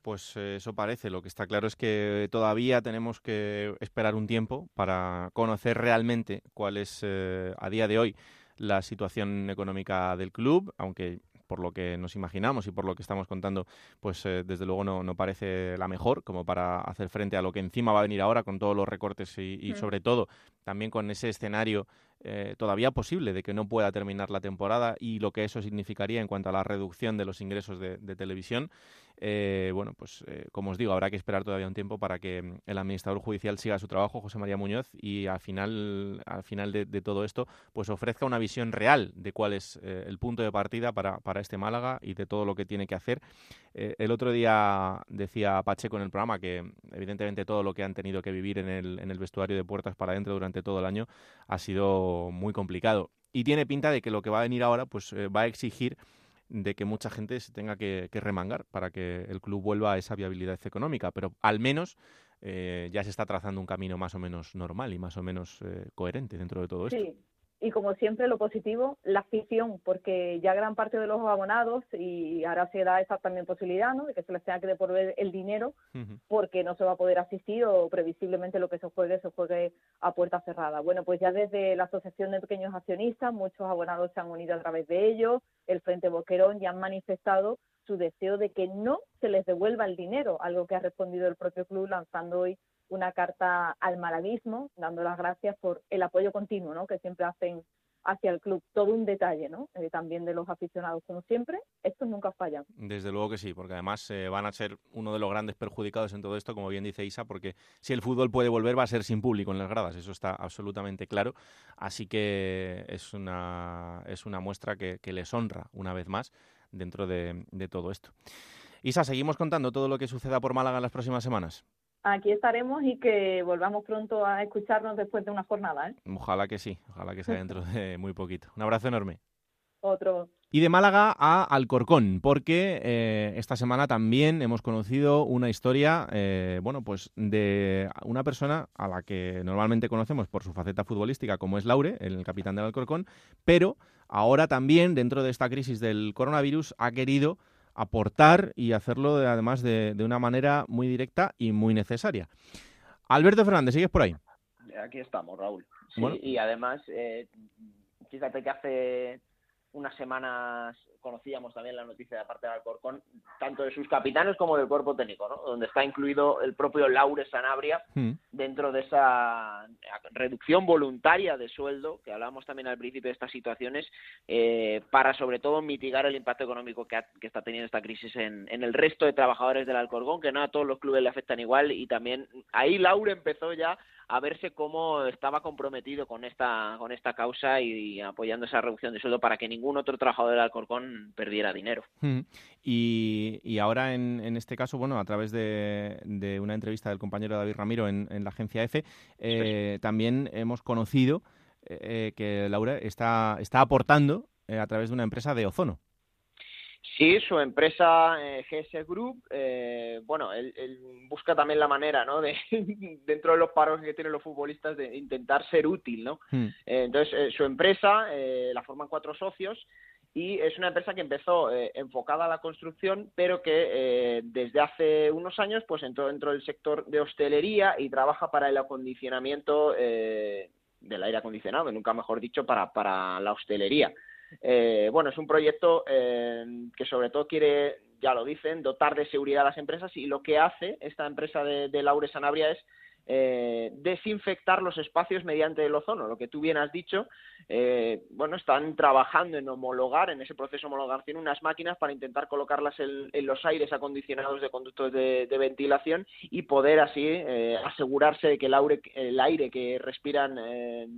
Pues eh, eso parece. Lo que está claro es que todavía tenemos que esperar un tiempo para conocer realmente cuál es eh, a día de hoy la situación económica del club, aunque por lo que nos imaginamos y por lo que estamos contando, pues eh, desde luego no, no, parece la mejor como para hacer frente a lo que encima va a venir ahora con todos los recortes y, mm. sobre todo también con ese escenario eh, todavía posible de que no pueda terminar la temporada y lo que eso significaría en cuanto a la reducción de los ingresos de, televisión. Eh, bueno, pues como os digo, habrá que esperar todavía un tiempo para que mm, el administrador judicial siga su trabajo, José María Muñoz, y al final, al final de, todo esto, pues ofrezca una visión real de cuál es el punto de partida para, para este Málaga y de todo lo que tiene que hacer. Eh, el otro día decía Pacheco en el programa que evidentemente todo lo que han tenido que vivir en el, en el vestuario de puertas para adentro durante todo el año ha sido muy complicado. Y tiene pinta de que lo que va a venir ahora pues eh, va a exigir de que mucha gente se tenga que, remangar para que el club vuelva a esa viabilidad económica, pero al menos eh, ya se está trazando un camino más o menos normal y más o menos coherente dentro de todo esto y como siempre lo positivo, la afición, porque ya gran parte de los abonados, y ahora se da esa también posibilidad, ¿no? De que se les tenga que devolver el dinero, porque no se va a poder asistir o previsiblemente lo que se juegue se juegue a puerta cerrada. Bueno, pues ya desde la Asociación de Pequeños Accionistas, muchos abonados se han unido a través de ellos, el Frente Boquerón ya han manifestado su deseo de que no se les devuelva el dinero, algo que ha respondido el propio club lanzando hoy una carta al malaguismo, dando las gracias por el apoyo continuo que siempre hacen hacia el club. Todo un detalle, ¿no? Eh, también de los aficionados, como siempre, estos nunca fallan. Desde luego que sí, porque además eh, van a ser uno de los grandes perjudicados en todo esto, como bien dice Isa, porque si el fútbol puede volver va a ser sin público en las gradas, eso está absolutamente claro. Así que es una, es una muestra que, les honra una vez más dentro de todo esto. Isa, ¿seguimos contando todo lo que suceda por Málaga en las próximas semanas? Aquí estaremos y que volvamos pronto a escucharnos después de una jornada. ¿eh? Ojalá que sí, ojalá que sea dentro de muy poquito. Un abrazo enorme. Otro. Y de Málaga a Alcorcón, porque eh, esta semana también hemos conocido una historia, eh, bueno, pues de una persona a la que normalmente conocemos por su faceta futbolística, como es Laure, el capitán del Alcorcón, pero ahora también, dentro de esta crisis del coronavirus, ha querido aportar y hacerlo además de, una manera muy directa y muy necesaria. Alberto Fernández, ¿sigues por ahí? Aquí estamos, Raúl. Sí, y además, eh, fíjate que hace unas semanas conocíamos también la noticia de parte de Alcorcón, tanto de sus capitanes como del cuerpo técnico, ¿no? donde está incluido el propio Laure Sanabria hmm. dentro de esa reducción voluntaria de sueldo, que hablábamos también al principio de estas situaciones, eh, para sobre todo mitigar el impacto económico que, está teniendo esta crisis en, en, el resto de trabajadores del Alcorcón, que no a todos los clubes le afectan igual, y también ahí Laure empezó ya a verse cómo estaba comprometido con esta con esta causa y, apoyando esa reducción de sueldo para que ningún otro trabajador del Alcorcón perdiera dinero. Hmm. Y, y, ahora en, en, este caso, bueno, a través de, de, una entrevista del compañero David Ramiro en, en la agencia EFE, eh, también hemos conocido eh, que Laura está, está aportando eh, a través de una empresa de ozono. Sí, su empresa eh, GS Group, eh, bueno, él, busca también la manera, ¿no? De dentro de los paros que tienen los futbolistas de intentar ser útil, ¿no? Hmm. Eh, entonces, su empresa la forman cuatro socios y es una empresa que empezó enfocada a la construcción, pero que desde hace unos años, pues entró dentro del sector de hostelería y trabaja para el acondicionamiento del aire acondicionado, nunca mejor dicho, para, para la hostelería. Eh, bueno, es un proyecto eh, que sobre todo quiere, ya lo dicen, dotar de seguridad a las empresas y lo que hace esta empresa de, de Laure Sanabria es eh, desinfectar los espacios mediante el ozono, lo que tú bien has dicho. Eh, bueno, están trabajando en homologar, en ese proceso de homologación, unas máquinas para intentar colocarlas en, los aires acondicionados de conductos de, ventilación y poder así eh, asegurarse de que el aire, el aire que respiran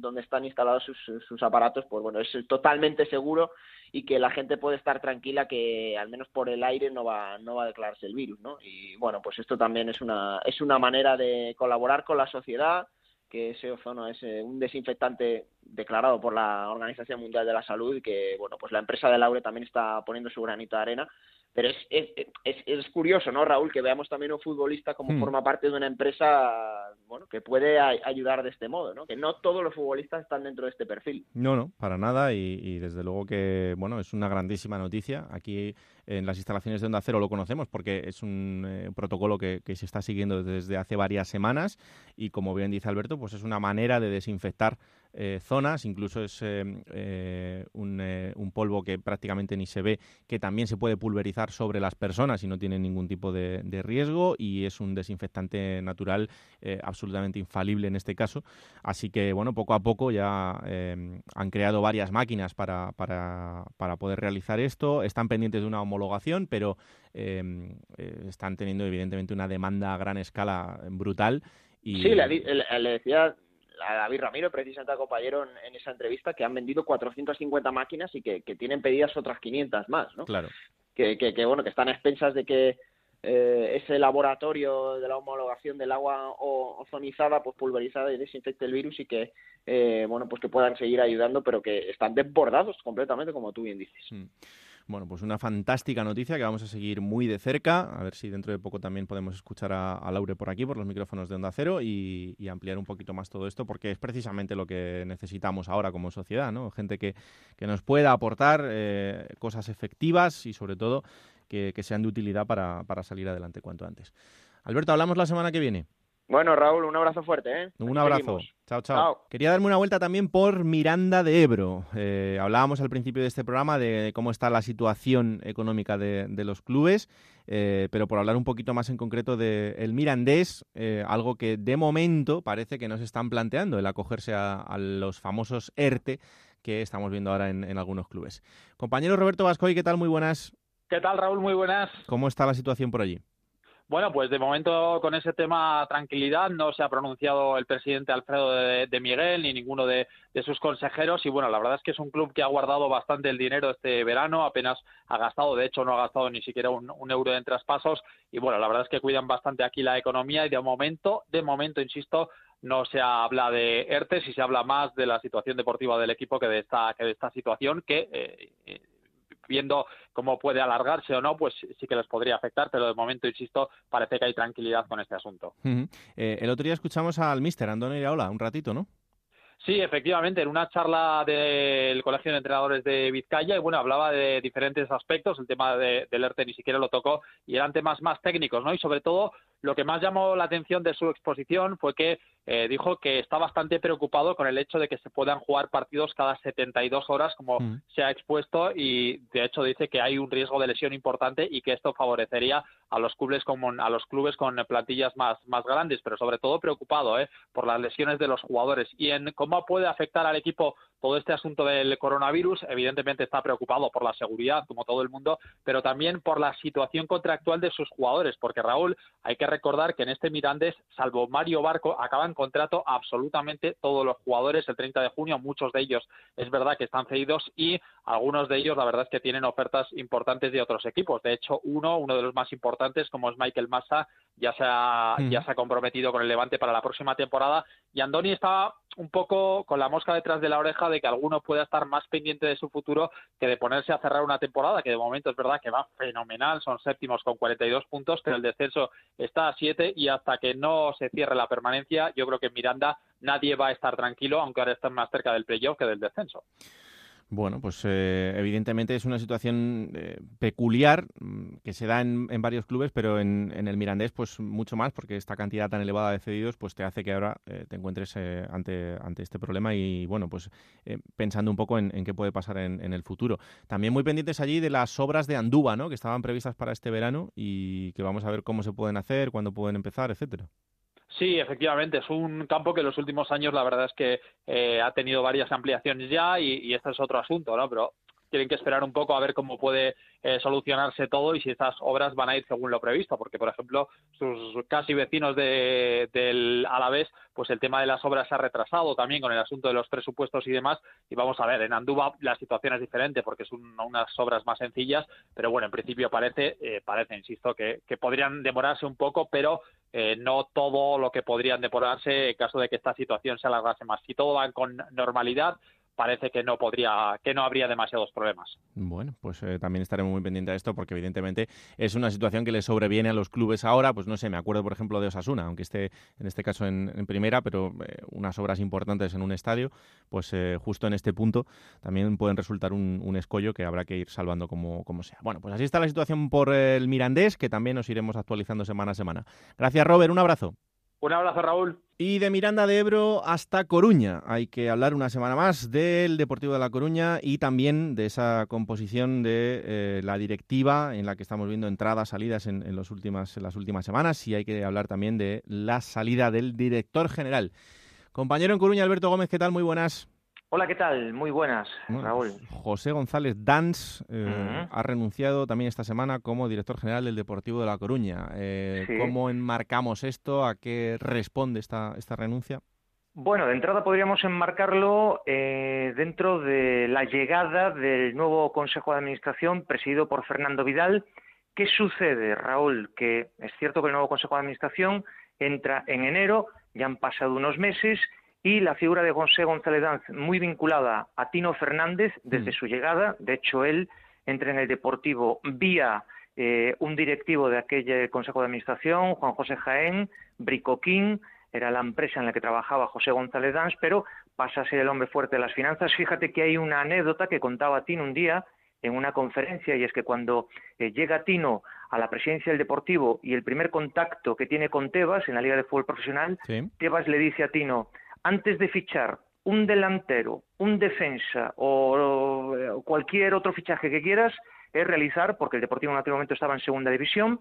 donde están instalados sus, sus aparatos, pues bueno, es totalmente seguro y que la gente puede estar tranquila que al menos por el aire no va no va a declararse el virus, ¿no? Y bueno, pues esto también es una es una manera de colaborar con la sociedad, que ese ozono es un desinfectante declarado por la Organización Mundial de la Salud que bueno, pues la empresa de Laure también está poniendo su granito de arena pero es, es, es, es, curioso, ¿no, Raúl? Que veamos también un futbolista como hmm. forma parte de una empresa, bueno, que puede ayudar de este modo, ¿no? Que no todos los futbolistas están dentro de este perfil. No, no, para nada y, desde luego que, bueno, es una grandísima noticia. Aquí en las instalaciones de Onda Cero lo conocemos porque es un eh, protocolo que, que, se está siguiendo desde hace varias semanas y como bien dice Alberto, pues es una manera de desinfectar eh, zonas, incluso es eh, eh, un, un, polvo que prácticamente ni se ve, que también se puede pulverizar sobre las personas y no tiene ningún tipo de, riesgo y es un desinfectante natural absolutamente infalible en este caso. Así que, bueno, poco a poco ya han creado varias máquinas para, para, poder realizar esto. Están pendientes de una homologación, pero están teniendo evidentemente una demanda a gran escala brutal. Sí, le, le decía a David Ramiro, precisamente a compañero en, esa entrevista, que han vendido 450 máquinas y que, tienen pedidas otras 500 más, ¿no? Claro. Que, que, bueno, que están a expensas de que eh, ese laboratorio de la homologación del agua ozonizada, pues pulverizada y desinfecte el virus y que, eh, bueno, pues que puedan seguir ayudando, pero que están desbordados completamente, como tú bien dices. Mm. Bueno, pues una fantástica noticia que vamos a seguir muy de cerca. A ver si dentro de poco también podemos escuchar a, Laure por aquí, por los micrófonos de Onda Cero y, ampliar un poquito más todo esto, porque es precisamente lo que necesitamos ahora como sociedad, ¿no? Gente que, nos pueda aportar eh, cosas efectivas y sobre todo que, sean de utilidad para, para salir adelante cuanto antes. Alberto, hablamos la semana que viene. Bueno, Raúl, un abrazo fuerte. ¿eh? Un abrazo. Chao, chao, Quería darme una vuelta también por Miranda de Ebro. Eh, hablábamos al principio de este programa de cómo está la situación económica de, los clubes, eh, pero por hablar un poquito más en concreto del el Mirandés, eh, algo que de momento parece que no se están planteando, el acogerse a, los famosos ERTE que estamos viendo ahora en, en algunos clubes. Compañero Roberto Vascoy, ¿qué tal? Muy buenas. ¿Qué tal, Raúl? Muy buenas. ¿Cómo está la situación por allí? Bueno, pues de momento con ese tema tranquilidad no se ha pronunciado el presidente Alfredo de, Miguel ni ninguno de, sus consejeros y bueno, la verdad es que es un club que ha guardado bastante el dinero este verano, apenas ha gastado, de hecho no ha gastado ni siquiera un, euro en traspasos y bueno, la verdad es que cuidan bastante aquí la economía y de momento, de momento, insisto, no se habla de ERTES y se habla más de la situación deportiva del equipo que de esta, que de esta situación que eh, viendo cómo puede alargarse o no, pues sí que les podría afectar, pero de momento, insisto, parece que hay tranquilidad con este asunto. Eh, el otro día escuchamos al mister Antonio Iraola, un ratito, ¿no? Sí, efectivamente, en una charla del Colegio de Entrenadores de Vizcaya, y bueno, hablaba de diferentes aspectos, el tema de, del ERTE ni siquiera lo tocó, y eran temas más técnicos, ¿no? Y sobre todo, lo que más llamó la atención de su exposición fue que eh, dijo que está bastante preocupado con el hecho de que se puedan jugar partidos cada 72 horas, como mm. se ha expuesto, y de hecho dice que hay un riesgo de lesión importante y que esto favorecería a los clubes con, a los clubes con plantillas más, más grandes, pero sobre todo preocupado ¿eh? por las lesiones de los jugadores y en cómo puede afectar al equipo todo este asunto del coronavirus. Evidentemente está preocupado por la seguridad, como todo el mundo, pero también por la situación contractual de sus jugadores, porque Raúl, hay que recordar que en este Mirandés, salvo Mario Barco, acaban contrato absolutamente todos los jugadores el 30 de junio, muchos de ellos es verdad que están cedidos y algunos de ellos la verdad es que tienen ofertas importantes de otros equipos. De hecho, uno, uno de los más importantes, como es Michael Massa, ya se ha, ya se ha comprometido con el Levante para la próxima temporada y Andoni estaba un poco con la mosca detrás de la oreja de que alguno pueda estar más pendiente de su futuro que de ponerse a cerrar una temporada que de momento es verdad que va fenomenal, son séptimos con 42 puntos, pero el descenso está a 7 y hasta que no se cierre la permanencia, yo creo que en Miranda nadie va a estar tranquilo, aunque ahora estén más cerca del playoff que del descenso. Bueno, pues eh, evidentemente es una situación eh, peculiar mm, que se da en, varios clubes, pero en, el Mirandés pues mucho más, porque esta cantidad tan elevada de cedidos pues te hace que ahora eh, te encuentres ante, ante este problema y bueno, pues pensando un poco en, qué puede pasar en, el futuro. También muy pendientes allí de las obras de Andúba, ¿no? Que estaban previstas para este verano y que vamos a ver cómo se pueden hacer, cuándo pueden empezar, etcétera. Sí, efectivamente, es un campo que en los últimos años la verdad es que eh, ha tenido varias ampliaciones ya y, y este es otro asunto, ¿no? Pero tienen que esperar un poco a ver cómo puede eh, solucionarse todo y si estas obras van a ir según lo previsto, porque por ejemplo sus casi vecinos de, del Alavés, pues el tema de las obras se ha retrasado también con el asunto de los presupuestos y demás. Y vamos a ver, en Andúba la situación es diferente porque son unas obras más sencillas, pero bueno, en principio parece, eh, parece, insisto, que, podrían demorarse un poco, pero eh, no todo lo que podrían demorarse en caso de que esta situación se alargase más. Si todo va con normalidad, parece que no podría, que no habría demasiados problemas. Bueno, pues eh, también estaremos muy pendientes de esto porque evidentemente es una situación que le sobreviene a los clubes ahora, pues no sé, me acuerdo por ejemplo de Osasuna, aunque esté en este caso en, primera, pero eh, unas obras importantes en un estadio, pues eh, justo en este punto también pueden resultar un, un, escollo que habrá que ir salvando como, como sea. Bueno, pues así está la situación por el Mirandés, que también nos iremos actualizando semana a semana. Gracias Robert, un abrazo. Un abrazo, Raúl. Y de Miranda de Ebro hasta Coruña. Hay que hablar una semana más del Deportivo de La Coruña y también de esa composición de eh, la directiva en la que estamos viendo entradas, salidas en, los últimas, en las últimas semanas. Y hay que hablar también de la salida del director general. Compañero en Coruña, Alberto Gómez, ¿qué tal? Muy buenas. Hola, ¿qué tal? Muy buenas, Raúl. José González Dans eh, ha renunciado también esta semana como director general del Deportivo de La Coruña. Eh, ¿Cómo enmarcamos esto? ¿A qué responde esta, esta renuncia? Bueno, de entrada podríamos enmarcarlo eh, dentro de la llegada del nuevo Consejo de Administración presidido por Fernando Vidal. ¿Qué sucede, Raúl? Que es cierto que el nuevo Consejo de Administración entra en enero, ya han pasado unos meses y la figura de José González Danz muy vinculada a Tino Fernández desde mm. su llegada. De hecho, él entra en el Deportivo vía eh, un directivo de aquel Consejo de Administración, Juan José Jaén, Bricoquín, era la empresa en la que trabajaba José González Danz, pero pasa a ser el hombre fuerte de las finanzas. Fíjate que hay una anécdota que contaba Tino un día en una conferencia y es que cuando eh, llega Tino a la presidencia del Deportivo y el primer contacto que tiene con Tebas en la Liga de Fútbol Profesional, Tebas le dice a Tino, antes de fichar un delantero, un defensa o, cualquier otro fichaje que quieras, es realizar, porque el Deportivo en aquel momento estaba en segunda división,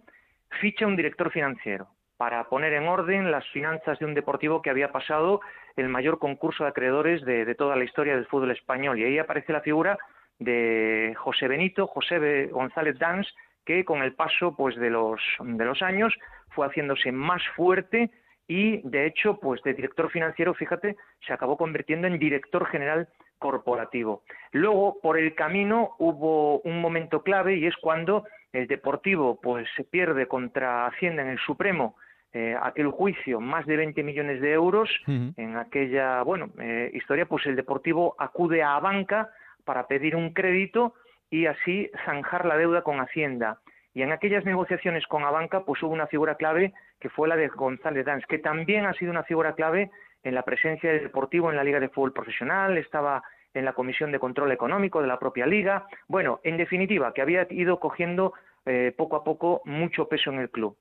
ficha un director financiero para poner en orden las finanzas de un deportivo que había pasado el mayor concurso de acreedores de, toda la historia del fútbol español. Y ahí aparece la figura de José Benito, José González Dans, que con el paso pues de los de los años fue haciéndose más fuerte y de hecho pues de director financiero fíjate se acabó convirtiendo en director general corporativo. Luego por el camino hubo un momento clave y es cuando el Deportivo pues se pierde contra Hacienda en el Supremo eh, aquel juicio más de 20 millones de euros. En aquella bueno eh, historia pues el Deportivo acude a banca para pedir un crédito y así zanjar la deuda con Hacienda y en aquellas negociaciones con Abanca pues hubo una figura clave que fue la de González Dans que también ha sido una figura clave en la presencia del Deportivo en la Liga de Fútbol Profesional estaba en la Comisión de Control Económico de la propia Liga. Bueno en definitiva que había ido cogiendo eh, poco a poco mucho peso en el club.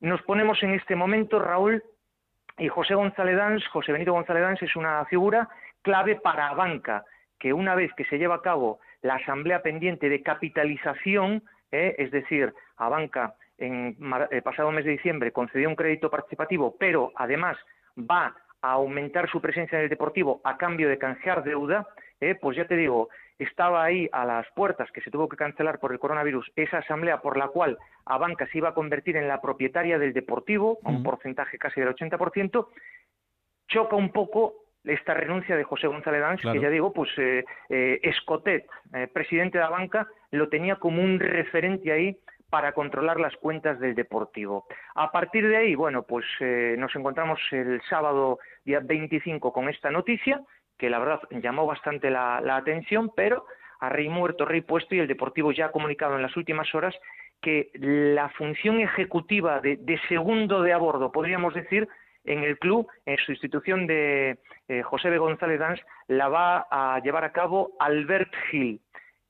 Nos ponemos en este momento, Raúl, y José González Dans, José Benito González Dans es una figura clave para banca, que una vez que se lleva a cabo la asamblea pendiente de capitalización, eh, es decir, a banca en el pasado mes de diciembre concedió un crédito participativo, pero además va a aumentar su presencia en el deportivo a cambio de canjear deuda, eh, pues ya te digo, estaba ahí a las puertas, que se tuvo que cancelar por el coronavirus, esa asamblea por la cual Abanca se iba a convertir en la propietaria del Deportivo, a un porcentaje casi del 80%, choca un poco esta renuncia de José González Danz, que ya digo, pues eh, eh, Escotet, eh, presidente de la banca, lo tenía como un referente ahí para controlar las cuentas del Deportivo. A partir de ahí, bueno, pues nos encontramos el sábado día 25 con esta noticia que la verdad llamó bastante la, atención, pero a rey muerto, rey puesto, y el Deportivo ya ha comunicado en las últimas horas que la función ejecutiva de, segundo de a bordo, podríamos decir, en el club, en su institución de eh, José B. González Dans, la va a llevar a cabo Albert Gil.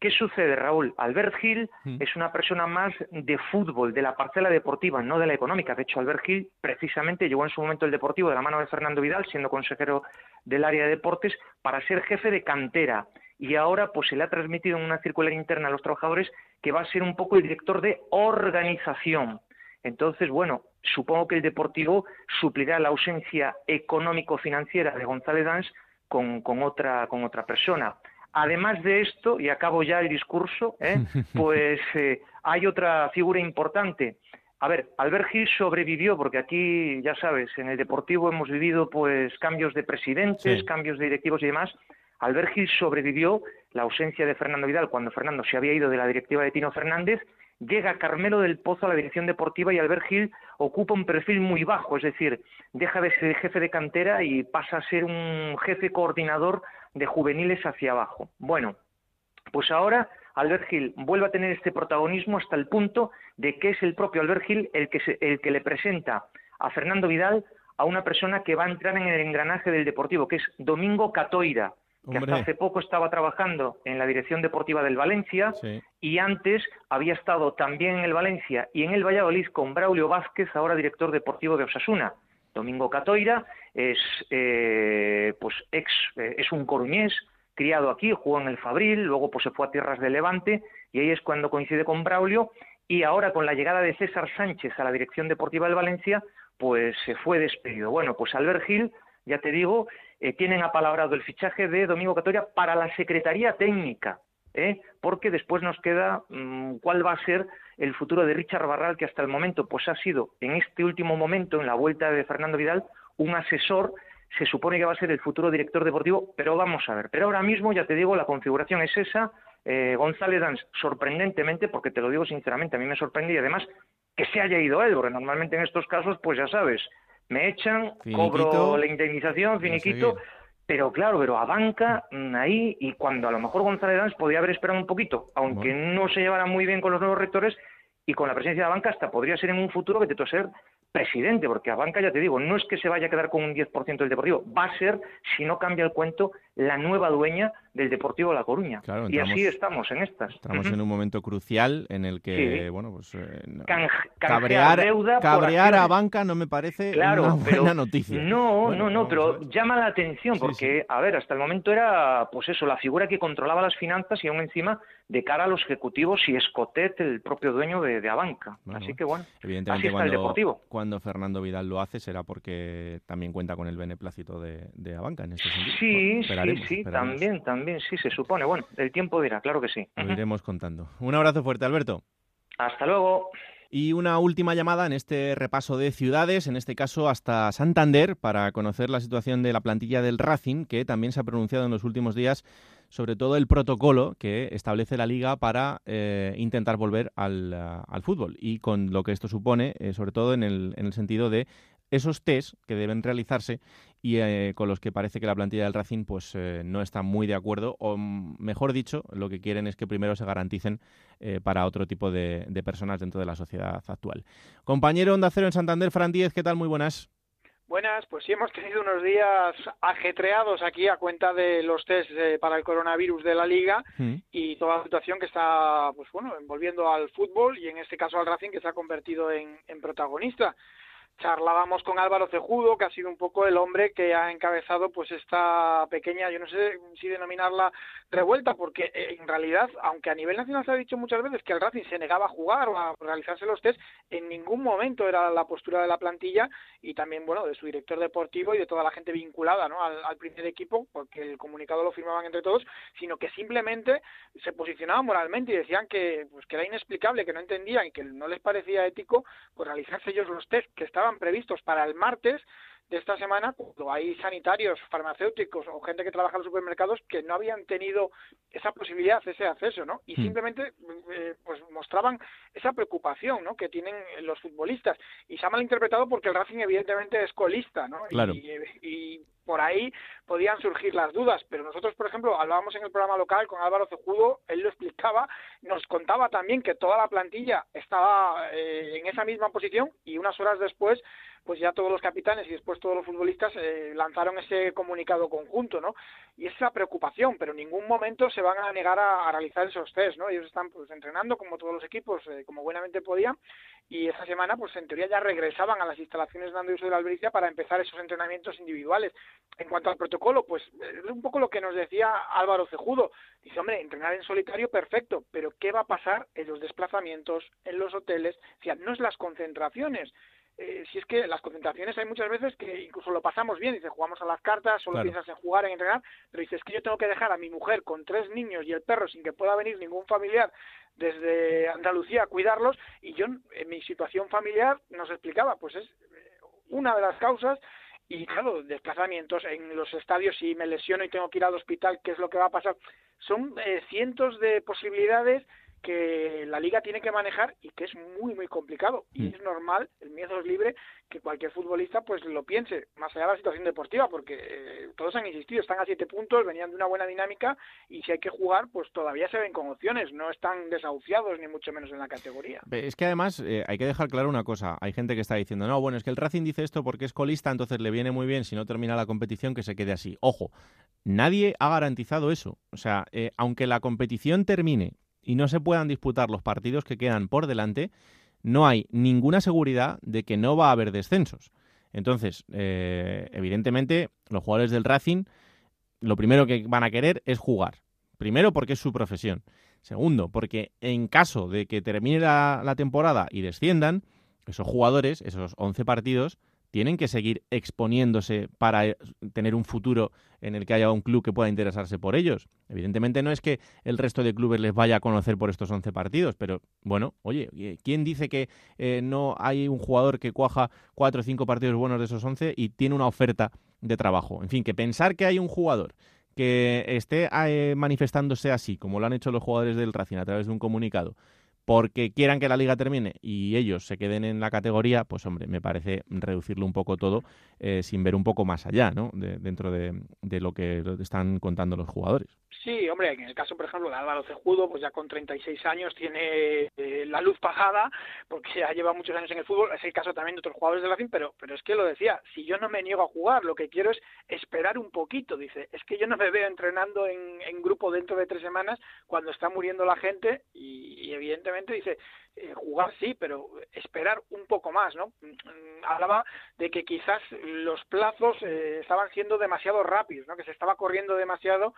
¿Qué sucede, Raúl? Albert Gil mm. es una persona más de fútbol, de la parcela deportiva, no de la económica. De hecho, Albert Gil precisamente llegó en su momento el deportivo de la mano de Fernando Vidal, siendo consejero del área de deportes, para ser jefe de cantera. Y ahora pues se le ha transmitido en una circular interna a los trabajadores que va a ser un poco el director de organización. Entonces, bueno, supongo que el Deportivo suplirá la ausencia económico-financiera de González Dans con, con, otra, con otra persona. Además de esto, y acabo ya el discurso, ¿eh? pues eh, hay otra figura importante. A ver, Albert Gil sobrevivió porque aquí, ya sabes, en el deportivo hemos vivido pues cambios de presidentes, cambios de directivos y demás. Albert Gil sobrevivió la ausencia de Fernando Vidal cuando Fernando se había ido de la directiva de Tino Fernández. Llega Carmelo del Pozo a la dirección deportiva y Albert Gil ocupa un perfil muy bajo, es decir, deja de ser jefe de cantera y pasa a ser un jefe coordinador de juveniles hacia abajo. Bueno, pues ahora Albert Gil vuelve a tener este protagonismo hasta el punto de que es el propio Albert Gil el que, el que le presenta a Fernando Vidal a una persona que va a entrar en el engranaje del Deportivo, que es Domingo Catoira, que hasta hace poco estaba trabajando en la dirección deportiva del Valencia y antes había estado también en el Valencia y en el Valladolid con Braulio Vázquez, ahora director deportivo de Osasuna. Domingo Catoira es eh, pues ex eh, es un coruñés criado aquí, jugó en el Fabril, luego pues se fue a tierras de Levante y ahí es cuando coincide con Braulio y ahora con la llegada de César Sánchez a la dirección deportiva del Valencia, pues se fue despedido. Bueno, pues Albert Gil, ya te digo, eh, tienen apalabrado el fichaje de Domingo Catoira para la Secretaría Técnica, ¿eh? porque después nos queda mm, cuál va a ser el futuro de Richard Barral, que hasta el momento pues ha sido, en este último momento, en la vuelta de Fernando Vidal, un asesor, se supone que va a ser el futuro director deportivo, pero vamos a ver. Pero ahora mismo, ya te digo, la configuración es esa. Eh, González Dans, sorprendentemente, porque te lo digo sinceramente, a mí me sorprende y además que se haya ido él, porque normalmente en estos casos, pues ya sabes, me echan, cobro la indemnización, finiquito, pero claro, pero a banca mm, ahí, y cuando a lo mejor González Dans podía haber esperado un poquito, aunque no se llevara muy bien con los nuevos rectores, y con la presencia de la banca hasta podría ser en un futuro que te ser presidente, porque a banca, ya te digo, no es que se vaya a quedar con un 10% del Deportivo, va a ser, si no cambia el cuento, la nueva dueña del Deportivo La Coruña. y así estamos en estas. Estamos en un momento crucial en el que, bueno, pues eh, cabrear, deuda cabrear a banca no me parece una buena noticia. No, no, no, pero llama la atención porque, a ver, hasta el momento era, pues eso, la figura que controlaba las finanzas y aún encima de cara a los ejecutivos y Escotet, el propio dueño de, de Abanca. así que bueno, evidentemente cuando, el Deportivo. Cuando Fernando Vidal lo hace será porque también cuenta con el beneplácito de, de Abanca en este sentido. Sí, sí, sí, también, también, sí, se supone. Bueno, el tiempo dirá, claro que sí. Lo iremos contando. Un abrazo fuerte, Alberto. Hasta luego. Y una última llamada en este repaso de ciudades, en este caso hasta Santander, para conocer la situación de la plantilla del Racing, que también se ha pronunciado en los últimos días sobre todo el protocolo que establece la liga para eh, intentar volver al, al, fútbol y con lo que esto supone, eh, sobre todo en el, en el sentido de esos test que deben realizarse y eh, con los que parece que la plantilla del Racing pues eh, no está muy de acuerdo o mejor dicho lo que quieren es que primero se garanticen eh, para otro tipo de, personas dentro de la sociedad actual. Compañero Onda Cero en Santander, Fran Díez, ¿qué tal? Muy buenas. Buenas, pues sí hemos tenido unos días ajetreados aquí a cuenta de los test para el coronavirus de la liga mm. y toda la situación que está, pues bueno, envolviendo al fútbol y en este caso al Racing que se ha convertido en protagonista charlábamos con Álvaro Cejudo, que ha sido un poco el hombre que ha encabezado pues esta pequeña, yo no sé si denominarla revuelta, porque eh, en realidad, aunque a nivel nacional se ha dicho muchas veces que el Racing se negaba a jugar o a realizarse los test, en ningún momento era la postura de la plantilla y también, bueno, de su director deportivo y de toda la gente vinculada ¿no? al, al primer equipo, porque el comunicado lo firmaban entre todos, sino que simplemente se posicionaban moralmente y decían que, pues, que era inexplicable, que no entendían y que no les parecía ético pues, realizarse ellos los test que estaban previstos para el martes esta semana cuando hay sanitarios, farmacéuticos o gente que trabaja en los supermercados que no habían tenido esa posibilidad, ese acceso, ¿no? Y hmm. simplemente eh, pues mostraban esa preocupación, ¿no? Que tienen los futbolistas y se ha malinterpretado porque el Racing evidentemente es colista, ¿no? Y, por ahí podían surgir las dudas, pero nosotros, por ejemplo, hablábamos en el programa local con Álvaro Cejudo, él lo explicaba, nos contaba también que toda la plantilla estaba eh, en esa misma posición y unas horas después pues ya todos los capitanes y después todos los futbolistas eh, lanzaron ese comunicado conjunto, ¿no? Y esa preocupación, pero en ningún momento se van a negar a, realizar esos test, ¿no? Ellos están pues entrenando como todos los equipos, eh, como buenamente podían, y esa semana, pues en teoría ya regresaban a las instalaciones de Andrés de la Albericia para empezar esos entrenamientos individuales. En cuanto al protocolo, pues es un poco lo que nos decía Álvaro Cejudo. Dice, hombre, entrenar en solitario, perfecto, pero ¿qué va a pasar en los desplazamientos, en los hoteles? O sea, no es las concentraciones, eh, si es que las concentraciones hay muchas veces que incluso lo pasamos bien, dice, jugamos a las cartas, solo piensas en jugar, en entrenar, pero dices que yo tengo que dejar a mi mujer con tres niños y el perro sin que pueda venir ningún familiar desde Andalucía a cuidarlos, y yo en mi situación familiar nos explicaba, pues es eh, una de las causas y claro, desplazamientos en los estadios, si me lesiono y tengo que ir al hospital, ¿qué es lo que va a pasar? Son eh, cientos de posibilidades que la liga tiene que manejar y que es muy muy complicado. Y mm. es normal el miedo es libre que cualquier futbolista pues lo piense más allá de la situación deportiva porque eh, todos han insistido están a siete puntos venían de una buena dinámica y si hay que jugar pues todavía se ven con opciones no están desahuciados ni mucho menos en la categoría. Es que además eh, hay que dejar claro una cosa. Hay gente que está diciendo no bueno es que el Racing dice esto porque es colista entonces le viene muy bien si no termina la competición que se quede así ojo nadie ha garantizado eso. O sea eh, aunque la competición termine y no se puedan disputar los partidos que quedan por delante, no hay ninguna seguridad de que no va a haber descensos. Entonces, eh, evidentemente, los jugadores del Racing lo primero que van a querer es jugar. Primero, porque es su profesión. Segundo, porque en caso de que termine la, la temporada y desciendan, esos jugadores, esos 11 partidos, tienen que seguir exponiéndose para eh, tener un futuro en el que haya un club que pueda interesarse por ellos. Evidentemente no es que el resto de clubes les vaya a conocer por estos 11 partidos, pero bueno, oye, eh, ¿quién dice que eh, no hay un jugador que cuaja cuatro o cinco partidos buenos de esos 11 y tiene una oferta de trabajo? En fin, que pensar que hay un jugador que esté manifestándose así, como lo han hecho los jugadores del Racing a través de un comunicado, porque quieran que la liga termine y ellos se queden en la categoría, pues hombre, me parece reducirlo un poco todo eh, sin ver un poco más allá, ¿no? dentro de, de, lo que están contando los jugadores. Sí, hombre, en el caso, por ejemplo, de Álvaro Cejudo, pues ya con 36 años tiene eh, la luz pagada, porque ya lleva muchos años en el fútbol, es el caso también de otros jugadores de la FIN, pero, pero es que lo decía, si yo no me niego a jugar, lo que quiero es esperar un poquito, dice, es que yo no me veo entrenando en, en grupo dentro de tres semanas cuando está muriendo la gente y, evidentemente dice, eh, jugar sí, pero esperar un poco más, ¿no? Mm, hablaba de que quizás los plazos eh, estaban siendo demasiado rápidos, ¿no? Que se estaba corriendo demasiado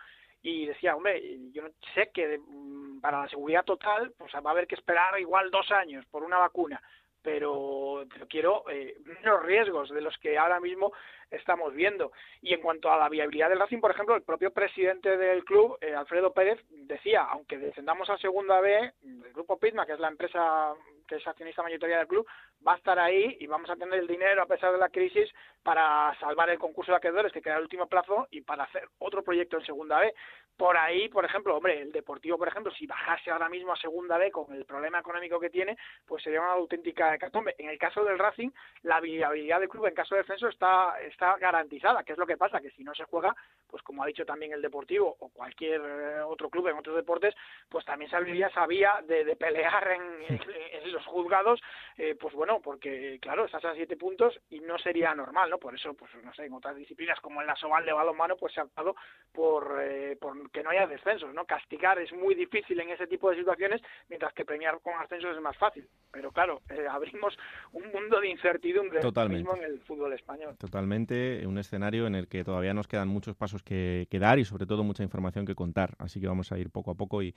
y decía, hombre, yo sé que mm, para la seguridad total pues va a haber que esperar igual dos años por una vacuna, pero, quiero eh, menos riesgos de los que ahora mismo estamos viendo. Y en cuanto a la viabilidad del Racing, por ejemplo, el propio presidente del club, eh, Alfredo Pérez, decía, aunque descendamos a segunda B, el grupo Pitma, que es la empresa que es accionista mayoritaria del club, va a estar ahí y vamos a tener el dinero a pesar de la crisis para salvar el concurso de acreedores que queda el último plazo y para hacer otro proyecto en segunda B. Por ahí, por ejemplo, hombre, el Deportivo, por ejemplo, si bajase ahora mismo a segunda B con el problema económico que tiene, pues sería una auténtica hecatombe. En el caso del Racing, la viabilidad del club en caso de descenso está, está garantizada. ¿Qué es lo que pasa? Que si no se juega, pues como ha dicho también el Deportivo o cualquier eh, otro club en otros deportes, pues también saldría esa vía de, pelear en, en, los juzgados, eh, pues bueno, porque claro, estás a siete puntos y no sería normal, ¿no? Por eso, pues no sé, en otras disciplinas como en la soval de balonmano, pues se ha optado por, eh, por que no haya descensos, ¿no? Castigar es muy difícil en ese tipo de situaciones, mientras que premiar con ascensos es más fácil. Pero claro, eh, abrimos un mundo de incertidumbre mismo en el fútbol español. Totalmente, un escenario en el que todavía nos quedan muchos pasos que, que dar y sobre todo mucha información que contar. Así que vamos a ir poco a poco y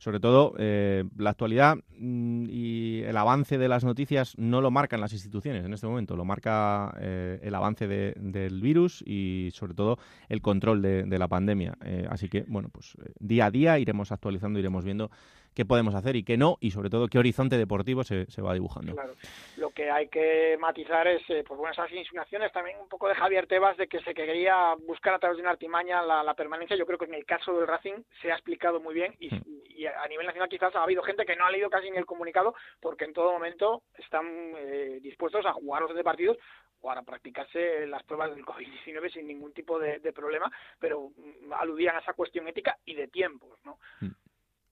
sobre todo eh, la actualidad mm, y el avance de las noticias no lo marcan las instituciones en este momento, lo marca eh, el avance del virus y sobre todo el control de, la pandemia. Eh, así que, bueno, pues día a día iremos actualizando, iremos viendo qué podemos hacer y qué no, y sobre todo qué horizonte deportivo se, va dibujando. Claro. Lo que hay que matizar es, eh, pues bueno, esas insinuaciones también un poco de Javier Tebas de que se quería buscar a través de una artimaña la, permanencia. Yo creo que en el caso del Racing se ha explicado muy bien y, hmm. a nivel nacional quizás ha habido gente que no ha leído casi ni el comunicado porque en todo momento están eh, dispuestos a jugar los de partidos o a practicarse las pruebas del COVID-19 sin ningún tipo de, problema, pero mm, aludían a esa cuestión ética y de tiempos, ¿no? Hmm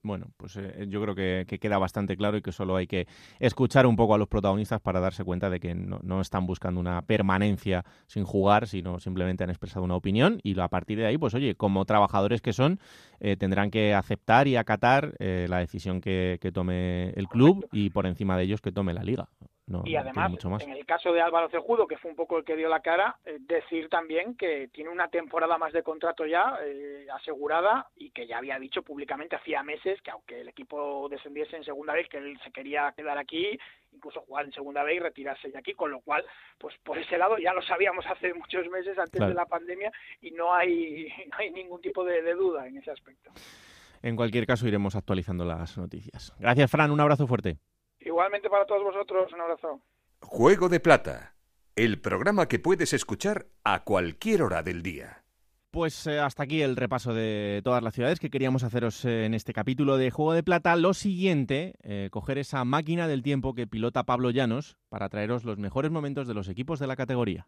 bueno, pues eh, yo creo que, queda bastante claro y que solo hay que escuchar un poco a los protagonistas para darse cuenta de que no, están buscando una permanencia sin jugar, sino simplemente han expresado una opinión y a partir de ahí, pues oye, como trabajadores que son, eh, tendrán que aceptar y acatar eh, la decisión que, tome el club y por encima de ellos que tome la liga y además, en el caso de Álvaro Cejudo, que fue un poco el que dio la cara, eh, decir también que tiene una temporada más de contrato ya eh, asegurada y que ya había dicho públicamente hacía meses que aunque el equipo descendiese en segunda vez, que él se quería quedar aquí, incluso jugar en segunda vez y retirarse de aquí, con lo cual, pues por ese lado ya lo sabíamos hace muchos meses antes de la pandemia y no hay, no hay ningún tipo de duda en ese aspecto. En cualquier caso, iremos actualizando las noticias. Gracias, Fran. Un abrazo fuerte. Igualmente para todos vosotros, un abrazo. Juego de Plata, el programa que puedes escuchar a cualquier hora del día. Pues eh, hasta aquí el repaso de todas las ciudades que queríamos haceros eh, en este capítulo de Juego de Plata. Lo siguiente, eh, coger esa máquina del tiempo que pilota Pablo Llanos para traeros los mejores momentos de los equipos de la categoría.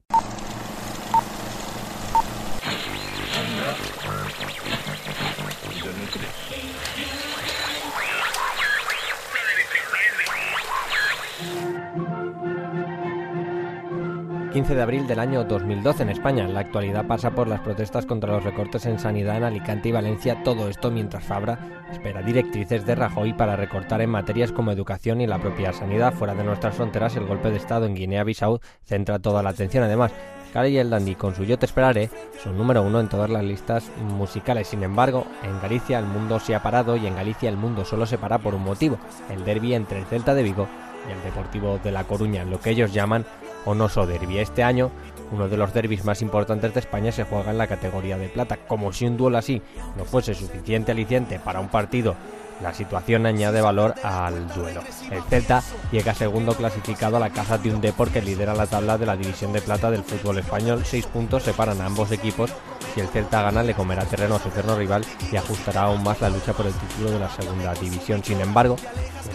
15 de abril del año 2012 en España. La actualidad pasa por las protestas contra los recortes en sanidad en Alicante y Valencia. Todo esto mientras Fabra espera directrices de Rajoy para recortar en materias como educación y la propia sanidad. Fuera de nuestras fronteras, el golpe de Estado en Guinea-Bissau centra toda la atención. Además, Cali y el Dandy con su Yo te esperaré son número uno en todas las listas musicales. Sin embargo, en Galicia el mundo se ha parado y en Galicia el mundo solo se para por un motivo, el derby entre el Celta de Vigo y el Deportivo de La Coruña, lo que ellos llaman Onoso Derby. Este año, uno de los derbis más importantes de España se juega en la categoría de plata. Como si un duelo así no fuese suficiente aliciente para un partido, la situación añade valor al duelo. El Celta llega segundo clasificado a la casa de un Depor que lidera la tabla de la división de plata del fútbol español. Seis puntos separan a ambos equipos. Si el Celta gana, le comerá terreno a su eterno rival y ajustará aún más la lucha por el título de la segunda división. Sin embargo,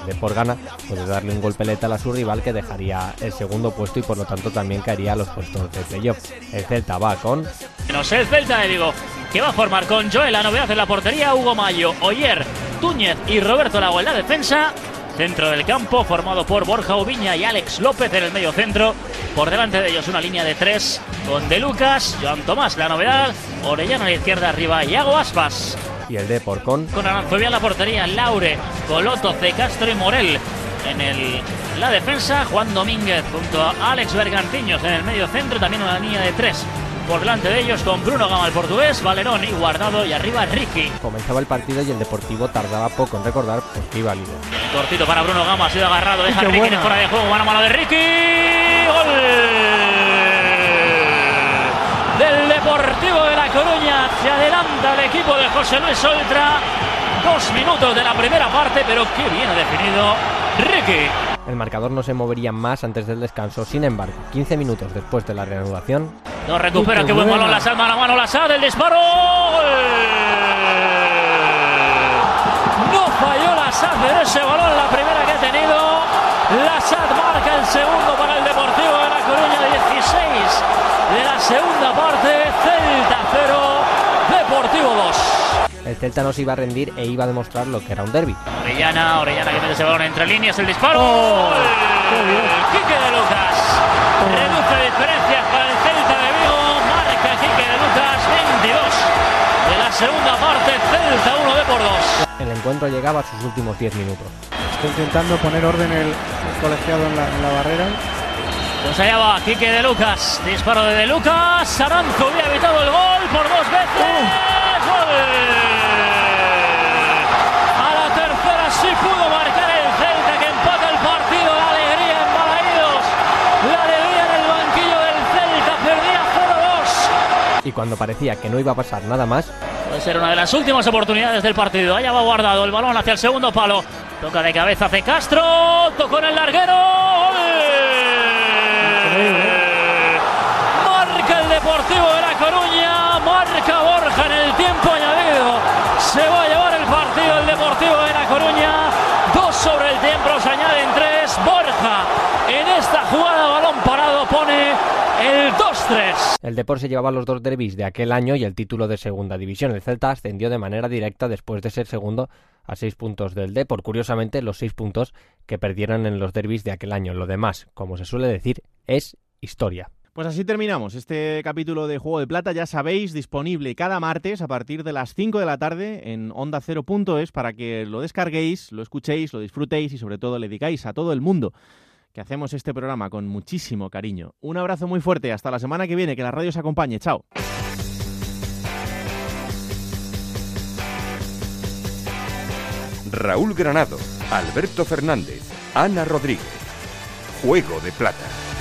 de por gana, puede darle un golpe letal a su rival que dejaría el segundo puesto y por lo tanto también caería a los puestos de playoff. El Celta va con... No sé, el Celta, le digo, que va a formar con Joel, la novedad en la portería, Hugo Mayo, Oyer, Túñez y Roberto Lago en la defensa. Centro del campo formado por Borja Ubiña y Alex López en el medio centro. Por delante de ellos una línea de tres con De Lucas, Joan Tomás la novedad, Orellano a la izquierda arriba y Hago Aspas y el de Porcón. Con Aranzubia la portería, Laure, Coloto, C. Castro y Morel. En el, la defensa, Juan Domínguez junto a Alex Bergantiños en el medio centro, también una línea de tres por delante de ellos con Bruno Gama el portugués, Valerón y Guardado y arriba Ricky. Comenzaba el partido y el Deportivo tardaba poco en recordar porque iba líder. Cortito para Bruno Gama, ha sido agarrado, deja Ricky Ricky fuera de juego, mano a mano de Ricky. ¡Gol! Del Deportivo de La Coruña, se adelanta el equipo de José Luis Oltra. Dos minutos de la primera parte, pero qué bien ha definido Ricky. El marcador no se movería más antes del descanso, sin embargo, 15 minutos después de la reanudación. No recupera, qué buen balón la sal, mano a mano la sal, el disparo. No falló la SAD, pero ese balón la primera que ha tenido. La SAD marca el segundo para el Deportivo de La Coruña, 16 de la segunda parte, Celta 0, Deportivo 2. El Celta no se iba a rendir e iba a demostrar lo que era un derby. Orellana, Orellana que mete ese balón entre líneas, el disparo. ¡Oh! Quique de Lucas. Reduce diferencias para el Celta de Vigo. Marca Quique de Lucas 22 de la segunda parte. Celta 1 de por 2. El encuentro llegaba a sus últimos 10 minutos. Está intentando poner orden el, colegiado en la, en la barrera. Pues allá va Quique de Lucas. Disparo de De Lucas. Aranzo había evitado el gol por dos veces. ¡Oh! ¡Gol! sí pudo marcar el Celta que empata el partido. La alegría en Balaídos. La alegría en el banquillo del Celta. Perdía 0-2. Y cuando parecía que no iba a pasar nada más. Puede ser una de las últimas oportunidades del partido. Allá va guardado el balón hacia el segundo palo. Toca de cabeza hace Castro. Tocó en el larguero. Se va a llevar el partido el Deportivo de La Coruña. Dos sobre el tiempo, se añaden tres. Borja en esta jugada, balón parado, pone el 2-3. El Depor se llevaba los dos derbis de aquel año y el título de segunda división. El Celta ascendió de manera directa después de ser segundo a seis puntos del Depor. Curiosamente, los seis puntos que perdieron en los derbis de aquel año. Lo demás, como se suele decir, es historia. Pues así terminamos este capítulo de Juego de Plata, ya sabéis, disponible cada martes a partir de las 5 de la tarde en onda ondacero.es para que lo descarguéis, lo escuchéis, lo disfrutéis y sobre todo le digáis a todo el mundo que hacemos este programa con muchísimo cariño. Un abrazo muy fuerte, hasta la semana que viene, que la radio os acompañe, chao. Raúl Granado, Alberto Fernández, Ana Rodríguez. Juego de Plata.